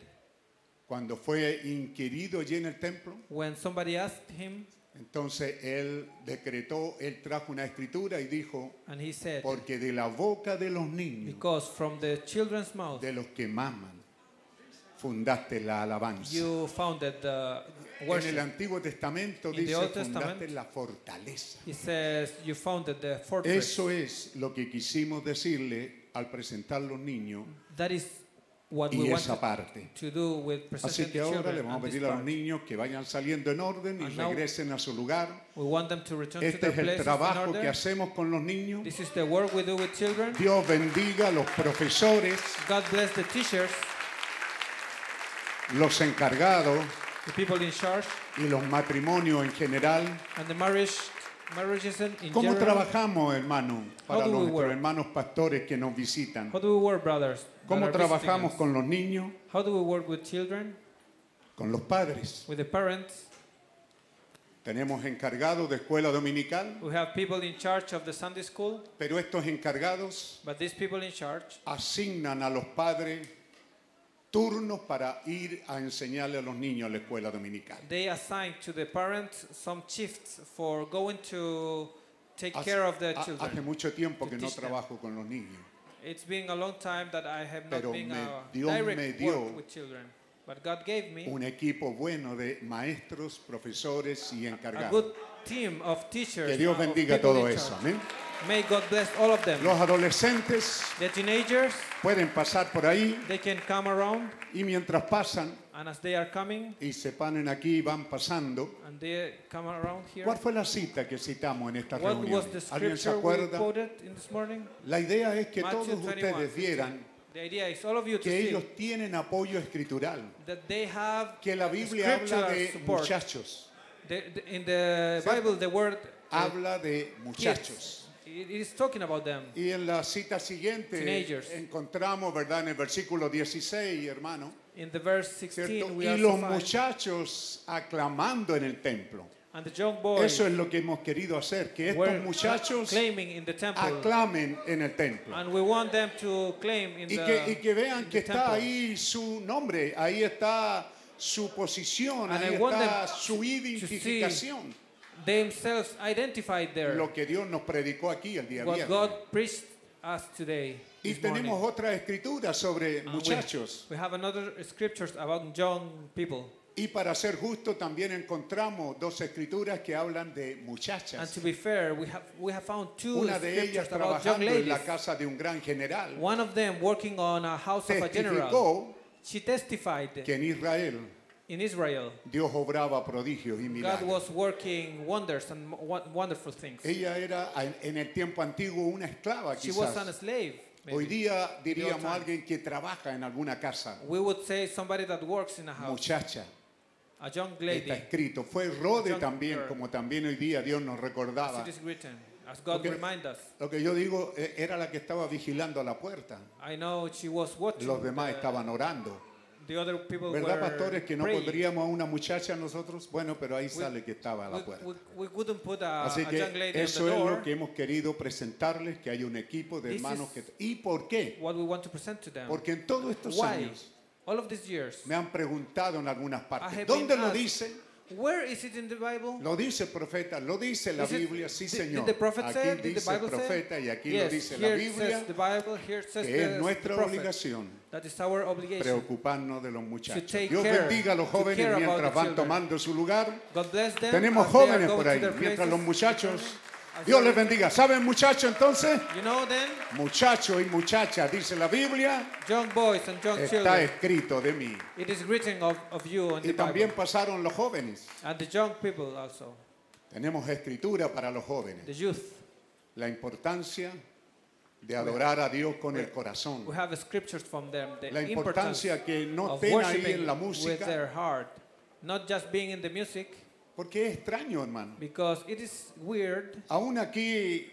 cuando fue inquirido allí en el templo, when somebody asked him, entonces él decretó, él trajo una escritura y dijo, and he said, porque de la boca de los niños, Because from the children's mouth de los que maman, fundaste la alabanza. you founded the En el worship. Antiguo Testamento In dice, fundaste Testament, la fortaleza. He says you founded the fortress. Eso es lo que quisimos decirle al presentar los niños That is what we y want esa parte. to do with Así que ahora le vamos a pedir a los niños que vayan saliendo en orden y And regresen a su lugar. We want them to return to Este their es el trabajo que hacemos con los niños. This is the work we do with children. Dios bendiga a los profesores, God bless the teachers, los encargados the people in charge, y los matrimonios en general. and the marriage, ¿Cómo trabajamos, hermano, para How do we nuestros work? hermanos pastores que nos visitan? ¿Cómo trabajamos con los niños? How do we work with children, Con los padres. with the parents? Tenemos encargados de escuela dominical, We have people in charge of the Sunday school, pero estos encargados but these people in charge asignan a los padres turnos para ir a enseñarle a los niños a la escuela dominical. they assign to the parents some shifts for going to take Hace, care of the ha- children. hace mucho tiempo que no teach them. trabajo con los niños, It's been a long time that I have not Pero been me- a Dios direct me dio work with children. But God gave me un equipo bueno de maestros, profesores y a encargados. Team of teachers. Que Dios bendiga todo eso. amén. May God bless all of them. Los adolescentes The teenagers, pueden pasar por ahí they can come around, y mientras pasan and as they are coming, y se ponen aquí y van pasando, and they come around here. ¿cuál fue la cita que citamos en esta What reunión? was the ¿Alguien se acuerda? in this morning? La idea es que Matthew todos 21, ustedes vieran The idea is all of you to que see ellos tienen apoyo escritural, that they have que la Biblia habla de support. muchachos, The- the- in the ¿Cierto? Bible, the word uh, habla de muchachos. it is talking about them. Y en la cita siguiente Teenagers. encontramos, ¿verdad? En el versículo 16, hermano, In the verse 16, ¿cierto? we Y los muchachos aclamando en el templo. and the young boys Eso es lo que hemos querido hacer, que estos muchachos in the temple, aclamen en el templo. and we want them to claim in Y the, que, y que vean que está temple. ahí su nombre, ahí está su posición, And ahí está su identificación. themselves identified there. Lo que Dios nos predicó aquí el día viernes. God preached us today. Y tenemos morning. otra escritura sobre And we- muchachos. We, have another scriptures about young people. Y para ser justo también encontramos dos escrituras que hablan de And muchachas. to be fair, we have we have found two Una de ellas trabajando en la casa de un gran general One of them working on a house of a general. She testified que en Israel in Israel Dios obraba prodigios y God milagros. was working wonders and wo- wonderful things. Ella era en- en el tiempo antiguo una esclava She was a slave. maybe. Hoy día diríamos time. alguien que trabaja en alguna casa. We would say somebody that works in a house, Muchacha, a young está lady. escrito. Fue Rode Young también, girl. como también hoy día Dios nos recordaba. As it is written, as God Porque- remind us. Lo que yo digo eh, era la que estaba vigilando la puerta. I know she was watching. Los demás the- estaban orando. The other people ¿Verdad, were pastores, que no praying. pondríamos a una muchacha nosotros? Bueno, pero ahí sale que estaba a la We, puerta. we, we couldn't put a, Así a young que lady eso es door. lo que hemos querido presentarles, que hay un equipo de This hermanos que... ¿Y por qué? What we want to present to them. Porque en todos estos Why? años All of these years. me han preguntado en algunas partes, ¿dónde lo dice? Where is it in the Bible? Lo dice el profeta, lo dice la Is it- Biblia, sí did- señor. Did the prophet Aquí say? Dice el say? profeta y aquí lo yes, dice la Biblia, says the Bible, here says que the, es nuestra the obligación That is our obligation. preocuparnos de los muchachos. take Dios care, bendiga a los to jóvenes mientras van tomando su lugar. God bless them Tenemos jóvenes por to ahí, mientras los muchachos, Dios les bendiga. ¿Saben muchachos entonces? You know then, Muchachos y muchachas, dice la Biblia, young boys and young está children. escrito de mí. It is written of, of you Y the también Bible. pasaron los jóvenes. And the young people also. Tenemos escritura para los jóvenes. The youth. La importancia de adorar a Dios con el corazón. We have scriptures from them. The La importance importancia que no estén ahí en la with música. their heart. Not just being in the music. Porque es extraño, hermano. Because it is weird. Aún aquí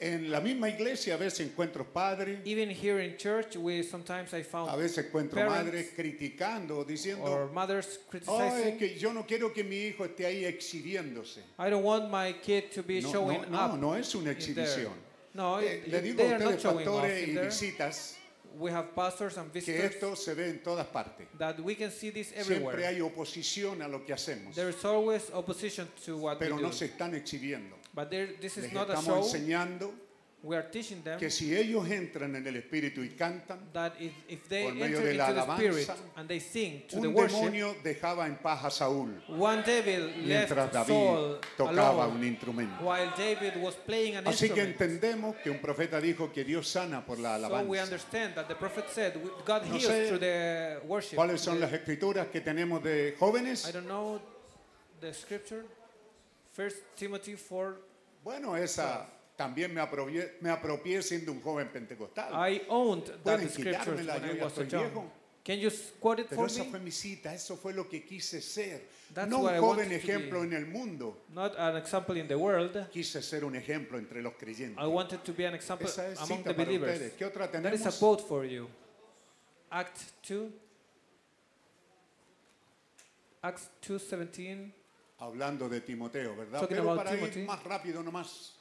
en la misma iglesia a veces encuentro padres, Even here in church, we sometimes I found a veces encuentro madres criticando, diciendo, or mothers "Oh, criticizing. es que yo no quiero que mi hijo esté ahí exhibiéndose. I don't want my kid to be No, showing no, no, up. no es una exhibición. No, Eh, it- le digo a ustedes, pastores y visitas, We have pastors and que visitors esto se ve en todas partes. that we can see this Siempre everywhere. hay oposición a lo que hacemos, There is always opposition to what pero we no do. se están exhibiendo. But there, this is Les not a estamos show. enseñando We are teaching them que si ellos entran en el Espíritu y cantan, that if, if they por medio enter de la into the Spirit alabanza, and they sing to the un worship, demonio dejaba en paz a Saúl one devil mientras left David Saul tocaba alone un instrumento. while David was playing an Así que instrument. entendemos que un profeta dijo que Dios sana por la So we alabanza. understand that the prophet said we- God No heals sé through the worship. ¿Cuáles son las escrituras que tenemos de jóvenes? I don't know the scripture. First Timothy 4. Bueno, esa también me apropié, me apropié siendo un joven pentecostal. I owned that Pueden scripture quitármela, when yo I ya was a young. viejo. Can you quote it Pero for esa me? fue mi cita, eso fue lo que quise ser. That's no what un I joven wanted to ejemplo be. en el mundo. Not an example in the world. Quise ser un ejemplo entre los creyentes. I wanted to be an example Esa es among cita the believers. ustedes. ¿Qué otra That is a tenemos? quote for you. Act 2. Acts 2:17. Hablando de Timoteo, ¿verdad? Talking Pero about para Timothy. ir más rápido nomás.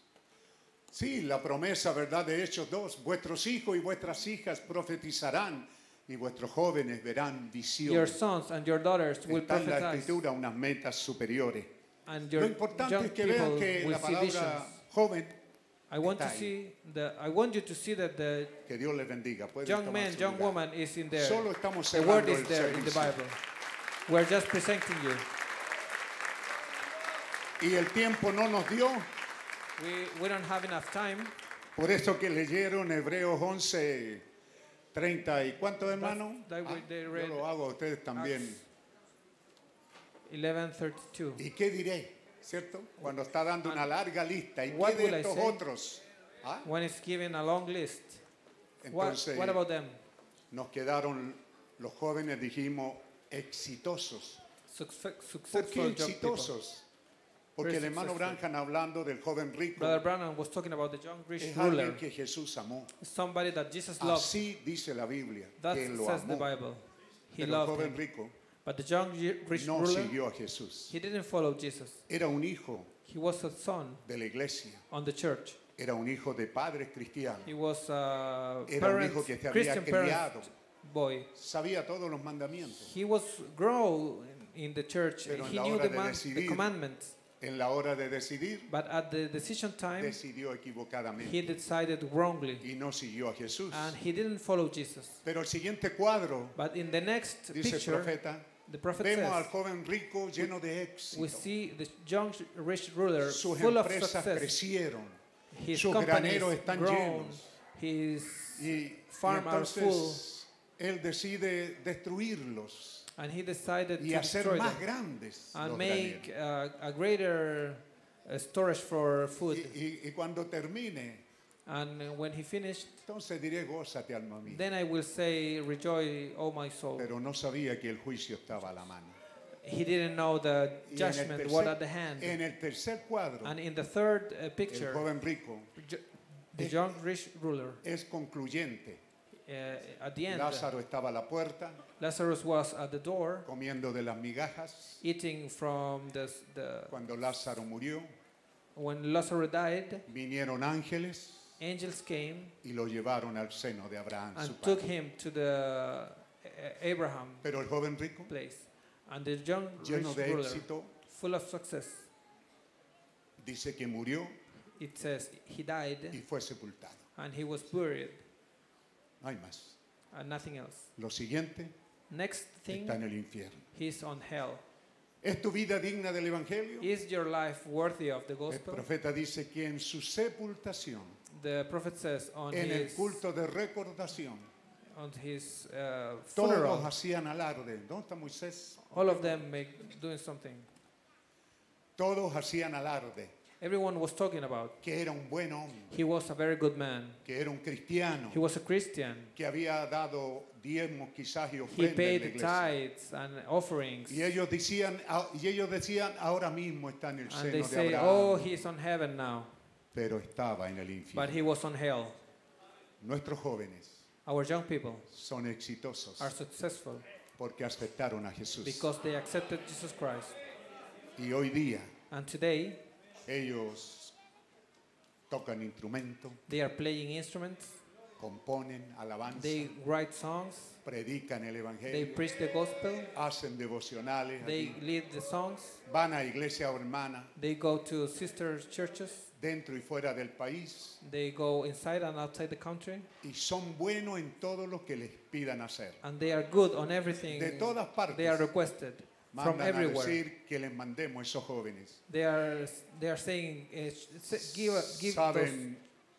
Sí, la promesa, ¿verdad? De Hechos 2. Vuestros hijos y vuestras hijas profetizarán y vuestros jóvenes verán Your visiones. sons and your daughters will Está en la escritura unas metas superiores. and Lo your importante young es que vean que la palabra visions. joven, I want to see the. I want you to see that the que Dios les bendiga. Pueden young man, young woman is in there. Solo estamos the word is there in the servicio. Bible. We're just presenting you. Y el tiempo no nos dio, We, we don't have enough time. por eso que leyeron Hebreos 11, 30 y ¿cuántos hermanos? that Ah, yo lo hago a ustedes también. 11:32. ¿Y qué diré? ¿Cierto? Cuando está dando una larga lista. ¿Y what qué de estos otros? ¿Ah? When it's given a long list. What, Entonces, what about them? nos quedaron los jóvenes, dijimos, exitosos. Success, ¿Por qué exitosos? Porque el hermano. Branham hablando del joven rico Brother Branham was talking about the young rich es ruler. alguien que Jesús amó. Somebody that Jesus loved. Así dice la Biblia, That que lo says the amó. Bible. He Pero el loved joven him. rico But the young y- rich no ruler, siguió a Jesús. he didn't follow Jesus. Era un hijo He was a son de la iglesia. on the church. Era un hijo de padres cristianos. He was a Era un parent, hijo que se había Christian criado. parent boy. Sabía todos los mandamientos. He was grow in the church. Pero en he la knew hora the, de man, the decidir, commandments. En la hora de decidir, But at the decision time, decidió equivocadamente he decided wrongly. y no siguió a Jesús. And he didn't follow Jesus. Pero el siguiente cuadro, But in the next dice el picture, profeta, the prophet vemos al says, joven rico lleno de we éxito. see the young rich ruler Sus full of empresas success. crecieron. His Sus companies graneros están grown. llenos. His Y, y farm are full. entonces él decide destruirlos And he decided y to hacer destroy más them grandes and los make graneros. uh, a greater uh, storage for food. Y, y- y cuando termine, And when he finished, entonces diré, gózate alma mía. then I will say, Rejoice, O my soul. Pero no sabía que el juicio estaba a la mano. He didn't know the Y en el judgment tercer- was at the hand. En el tercer cuadro, And in the third uh, el picture, joven rico the young rich ruler, es concluyente. uh, at the end, Lázaro estaba a la puerta Lazarus was at the door comiendo de las migajas. eating from the, the Cuando Lázaro murió, when Lazarus died, vinieron ángeles angels came y lo llevaron al seno de Abraham, su and took padre. him to the uh, Abraham Pero el joven rico, place. And the young lleno rich de ruler, éxito, full of success, dice que murió it says he died y fue sepultado. and he was buried No hay más. and nothing else. Lo siguiente Next thing, está en el infierno. he's on hell. ¿Es tu vida digna del Evangelio? Is your life worthy of the El gospel? profeta dice que en su sepultación, The prophet says on en el culto de recordación, on his uh, todos hacían alarde. ¿Dónde está Moisés? all of them make doing something. Todos hacían alarde, Everyone was talking about. que era un buen hombre, He was a very good man. que era un cristiano, He was a Christian. que había dado diezmos quizás y He ofrendas en la paid iglesia. tithes and offerings. Y ellos decían, y ellos decían, ahora mismo está en el And seno they de say, Abraham, oh, he's on heaven now. pero estaba en el But infierno. he was on hell. Nuestros jóvenes Our young people son exitosos are successful porque aceptaron a Jesús. because they accepted Jesus Christ. Y hoy día And today, ellos tocan instrumentos, they are playing instruments, componen alabanza, they write songs, predican el they evangelio, preach the gospel, hacen devocionales, they aquí, lead the songs, van a iglesia hermana they go to sister churches, dentro y fuera del país they go inside and outside the country, y son buenos en todo lo que les pidan hacer. and they are good on everything De todas partes. they are requested from mandan a everywhere. decir que les mandemos esos jóvenes. They are they are saying, uh, give give those,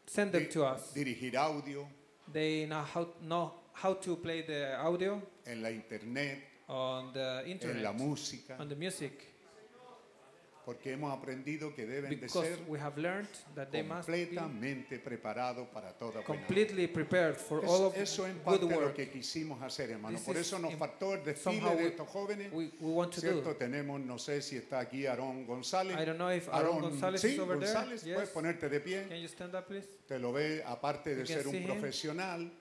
send them di- to us. dirigir audio They know how know how to play the audio en la internet, on the en internet, la música, on the music, porque hemos aprendido que deben de because ser we have learned that they must be completamente preparados para toda buena obra. completely prepared for Es- all of eso en good parte lo work. que quisimos hacer, hermano. This Por is eso nos im- faltó el desfile somehow de we- estos jóvenes. We, we want to ¿Cierto? do. Tenemos, no sé si está aquí Aarón González. I don't know if Aaron González sí, is over there. González, Yes. puedes ponerte de pie. Can you stand up, please? Te lo ve, aparte de You can ser un see him. profesional,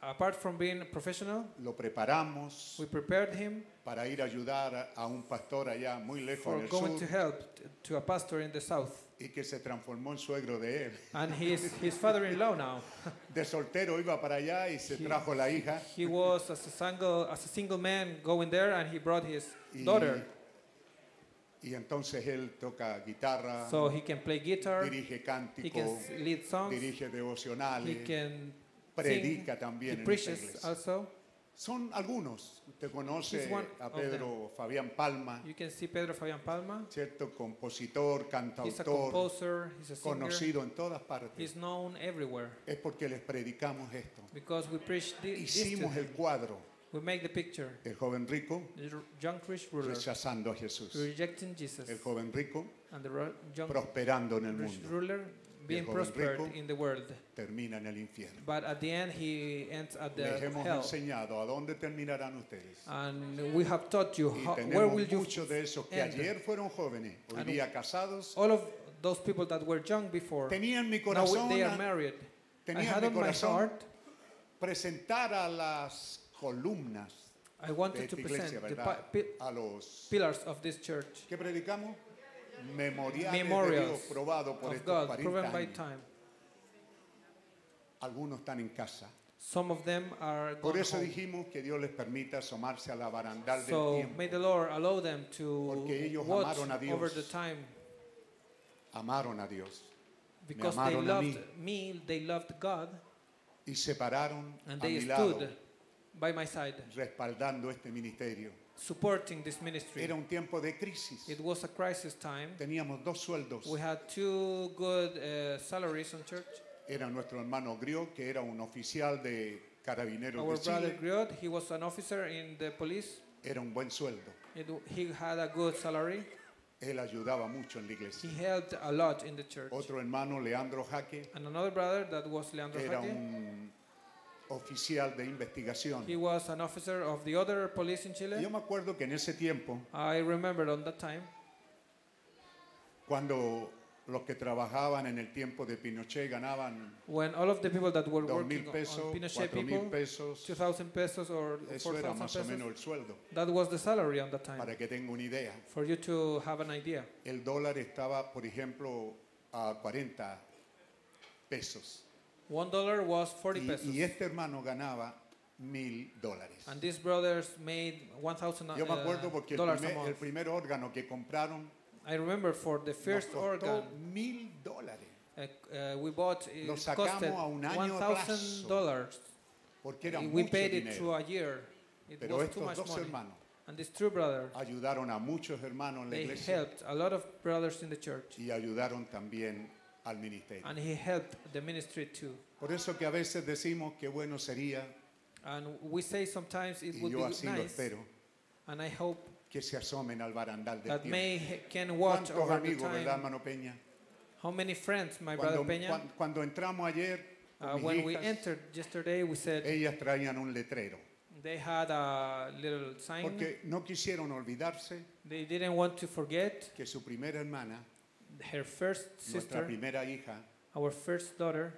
Apart from being a professional, lo preparamos we prepared him para ir a ayudar a- un pastor allá muy lejos for en el going to help t- to a pastor in the south, y que se transformó en suegro de él. and he's his father-in-law now. De soltero iba para allá y se He- trajo la hija. He was as a single as a single man going there, and he brought his Y, daughter, y entonces él toca guitarra, so he can play guitar, dirige he can cántico, s- lead songs, dirige he devocionales, can predica también he en esta preaches iglesia. also. Son algunos. Usted conoce He's one a of Pedro Fabián Palma, You can see Pedro Fabian Palma. ¿cierto? Compositor, He's a cantautor, composer, he's a singer. conocido en todas partes. He's known everywhere Es porque les predicamos esto. because we preach thi- this to Hicimos el him. cuadro, We make the picture. el joven rico The r- young rich ruler rechazando a Jesús, rejecting Jesus, el joven rico and the ro- young prosperando en el rich mundo, ruler being prospered rico in the world. termina en el infierno. But at the end, he ends at Les the hemos hell. enseñado a dónde terminarán ustedes. And we have taught you Y how, where will you muchos de esos que end. ayer fueron jóvenes, hoy And día casados, All of those people that were young before, tenían mi now corazón, they are married. I tenían had mi on my corazón heart, presentar a las columnas I de wanted esta to iglesia, present the ¿verdad? pi- pi- A los pillars of this church. que predicamos memoriales de Dios probado por of estos God, 40 proven by años. time. Algunos están en casa. Some of them are Por gone eso home. dijimos que Dios les permita asomarse a la barandal So tiempo. may the Lord allow them to Porque ellos watch amaron a Dios. over the time Amaron a Dios because they amaron a loved me, they loved God, y se pararon and a they mi lado stood by my side, respaldando este ministerio. Supporting this ministry. Era un tiempo de crisis. It was a crisis time. Teníamos dos sueldos. We had two good uh, salaries on church. Era nuestro hermano Griot, que era un oficial de carabineros Our de brother Chile. Griot, he was an officer in the police. Era un buen sueldo. It, he had a good salary. Él ayudaba mucho en la iglesia. He helped a lot in the church. Otro hermano, Leandro Jaque, And another brother that was Leandro era Jaque. un oficial de investigación. He was an officer of the other police in Chile. yo me acuerdo que en ese tiempo, I remember on that time cuando los que trabajaban en el tiempo de Pinochet ganaban When all of the people that were working mil pesos, on Pinochet people, pesos. 2,000 pesos or Eso era 4,000 más o pesos, menos el sueldo. that was the salary on that time. Para que tenga una idea. For you to have an idea. El dólar estaba, por ejemplo, a 40 pesos. One dollar was 40 Y, pesos. y este hermano ganaba mil dólares. And these brothers made 1,000 Yo me acuerdo porque el dollars a primer, el primer órgano que compraron I remember for the nos first costó organ, mil dólares. uh, uh, we bought, it Lo costed sacamos a un año a $1,000 plazo, dollars. Porque era We mucho paid it dinero. through a year. It Pero was too estos much dos money. hermanos And these two brothers, ayudaron a muchos hermanos en la they iglesia helped a lot of brothers in the church. y ayudaron también al ministerio. And he helped the ministry too. Por eso que a veces decimos que bueno sería, And we say sometimes it y would yo be así lo nice, espero, and I hope que se asomen al barandal del that tiempo. may can watch ¿Cuántos over the amigos, verdad, time. hermano Peña? How many friends, my Cuando, brother Peña? cuan- cuando entramos ayer, con Uh, mis when we hijas, entered yesterday, we said ellas traían un letrero. they had a little sign. Porque no quisieron olvidarse They didn't want to forget que su primera hermana, her first nuestra sister, primera hija, our first daughter.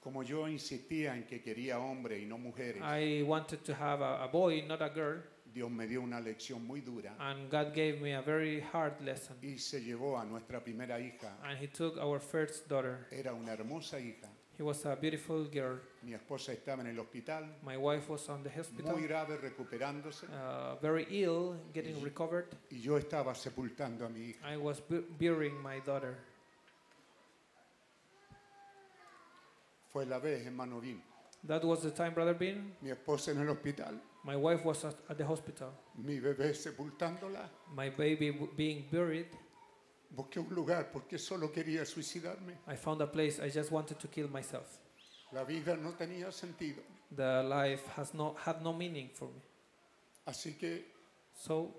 como yo insistía en que quería hombre y no mujeres, I wanted to have a, a boy, not a girl, Dios me dio una lección muy dura and God gave me a very hard lesson. y se llevó a nuestra primera hija. And He took our first daughter. Era una hermosa hija. He was a beautiful girl. Mi esposa estaba en el hospital, My wife was on the hospital, muy grave, recuperándose, uh, very ill, getting recovered. y yo estaba sepultando a mi hija. I was bu- burying my daughter. Fue la vez, hermano. That was the time, Brother Bean. Mi esposa en el hospital, My wife was at, at the hospital. mi bebé sepultándola. My baby being buried. Busqué un lugar porque solo quería suicidarme. I found a place. I just wanted to kill myself. La vida no tenía sentido. The life has no had no meaning for me. Así que So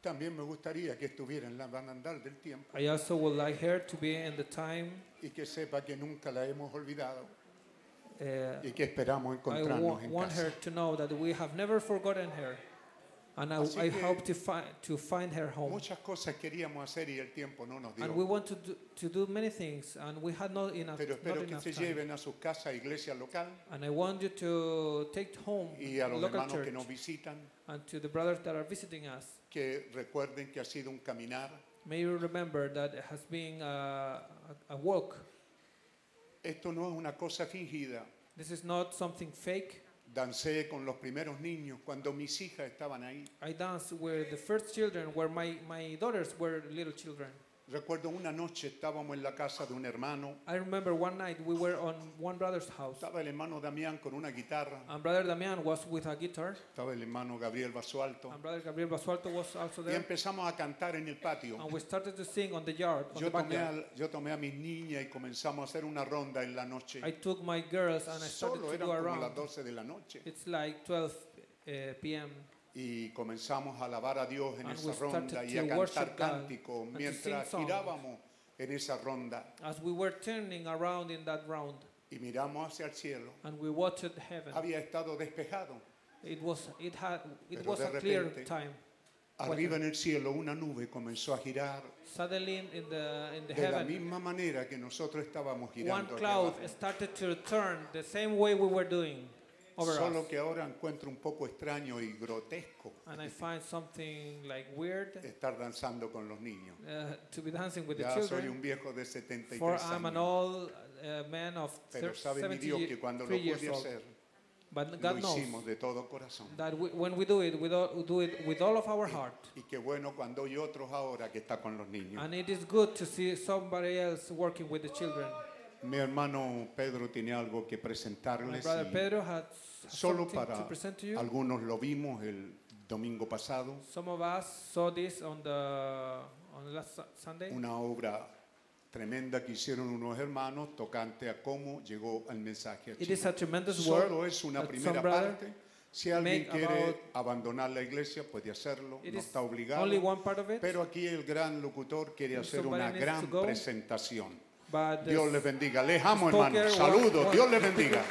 también me gustaría que estuviera en la barandal del tiempo I also would like her to be in the time. y que sepa que nunca la hemos olvidado Uh, y que esperamos I encontrarnos en want casa. her to know that we have never forgotten her, and I, Así I que- hope to find to find her home. Muchas cosas queríamos hacer y el tiempo no nos dio. And we want to do, to do many things, and we had not enough, Pero not espero que enough se time. lleven a sus casas, iglesia local And I want you to take home y a los local hermanos church que nos visitan and to the brothers that are visiting us. que recuerden que ha sido un caminar. May you remember that it has been a, a, a walk. Esto no es una cosa fingida. This is not something fake. Dancé con los primeros niños cuando mis hijas estaban ahí. I danced with the first children where my, my daughters were little children. Recuerdo una noche estábamos en la casa de un hermano. I remember one night we were on one brother's house, Estaba el hermano Damián con una guitarra. and brother Damian was with a guitar, Estaba el hermano Gabriel Basualto. and brother Gabriel Basualto was also Y there. empezamos a cantar en el patio. And we started to sing on the yard, on Yo the tomé, a, yo tomé a mis niñas y comenzamos a hacer una ronda en la noche. I took my girls and I started Solo to eran go como around. las 12 de la noche. It's like 12 uh, p.m. Y comenzamos a alabar a Dios en And esa ronda y a cantar cánticos mientras girábamos en esa ronda As we were turning around in that round, y miramos hacia el cielo. and we watched heaven. Había estado despejado. It was it had it Pero was de a clear repente, time. Arriba en el cielo una nube comenzó a girar Suddenly in the in the de la misma manera que nosotros estábamos girando. cloud started to turn the same way we were doing over Solo us. que ahora encuentro un poco extraño y grotesco And I find something like weird estar danzando con los niños. uh, to be dancing with the Ya soy un viejo de 73 For I'm an años. old uh, man of Pero sabe mi Dios que cuando lo 73 years pude old. hacer, But lo God knows hicimos de todo corazón. that we, when we do it, we do, do it with all of our heart. Y qué bueno cuando hay otros ahora que está con los niños. And it is good to see somebody else working with the children. Mi hermano Pedro tiene algo que My presentarles. brother y Pedro had solo something para to present to you. algunos lo vimos el domingo pasado, Some of us saw this on the on last Su- Sunday. una obra tremenda que hicieron unos hermanos tocante a cómo llegó el mensaje a It is Chile. a tremendous Solo work es una that primera some brother parte. Si alguien make quiere abandonar la iglesia, puede hacerlo, It no is está obligado. only one part of it. Pero aquí el gran locutor quiere If hacer somebody una needs gran to go, presentación. Dios les bendiga. Les amo, wa- Saludos. Dios les bendiga.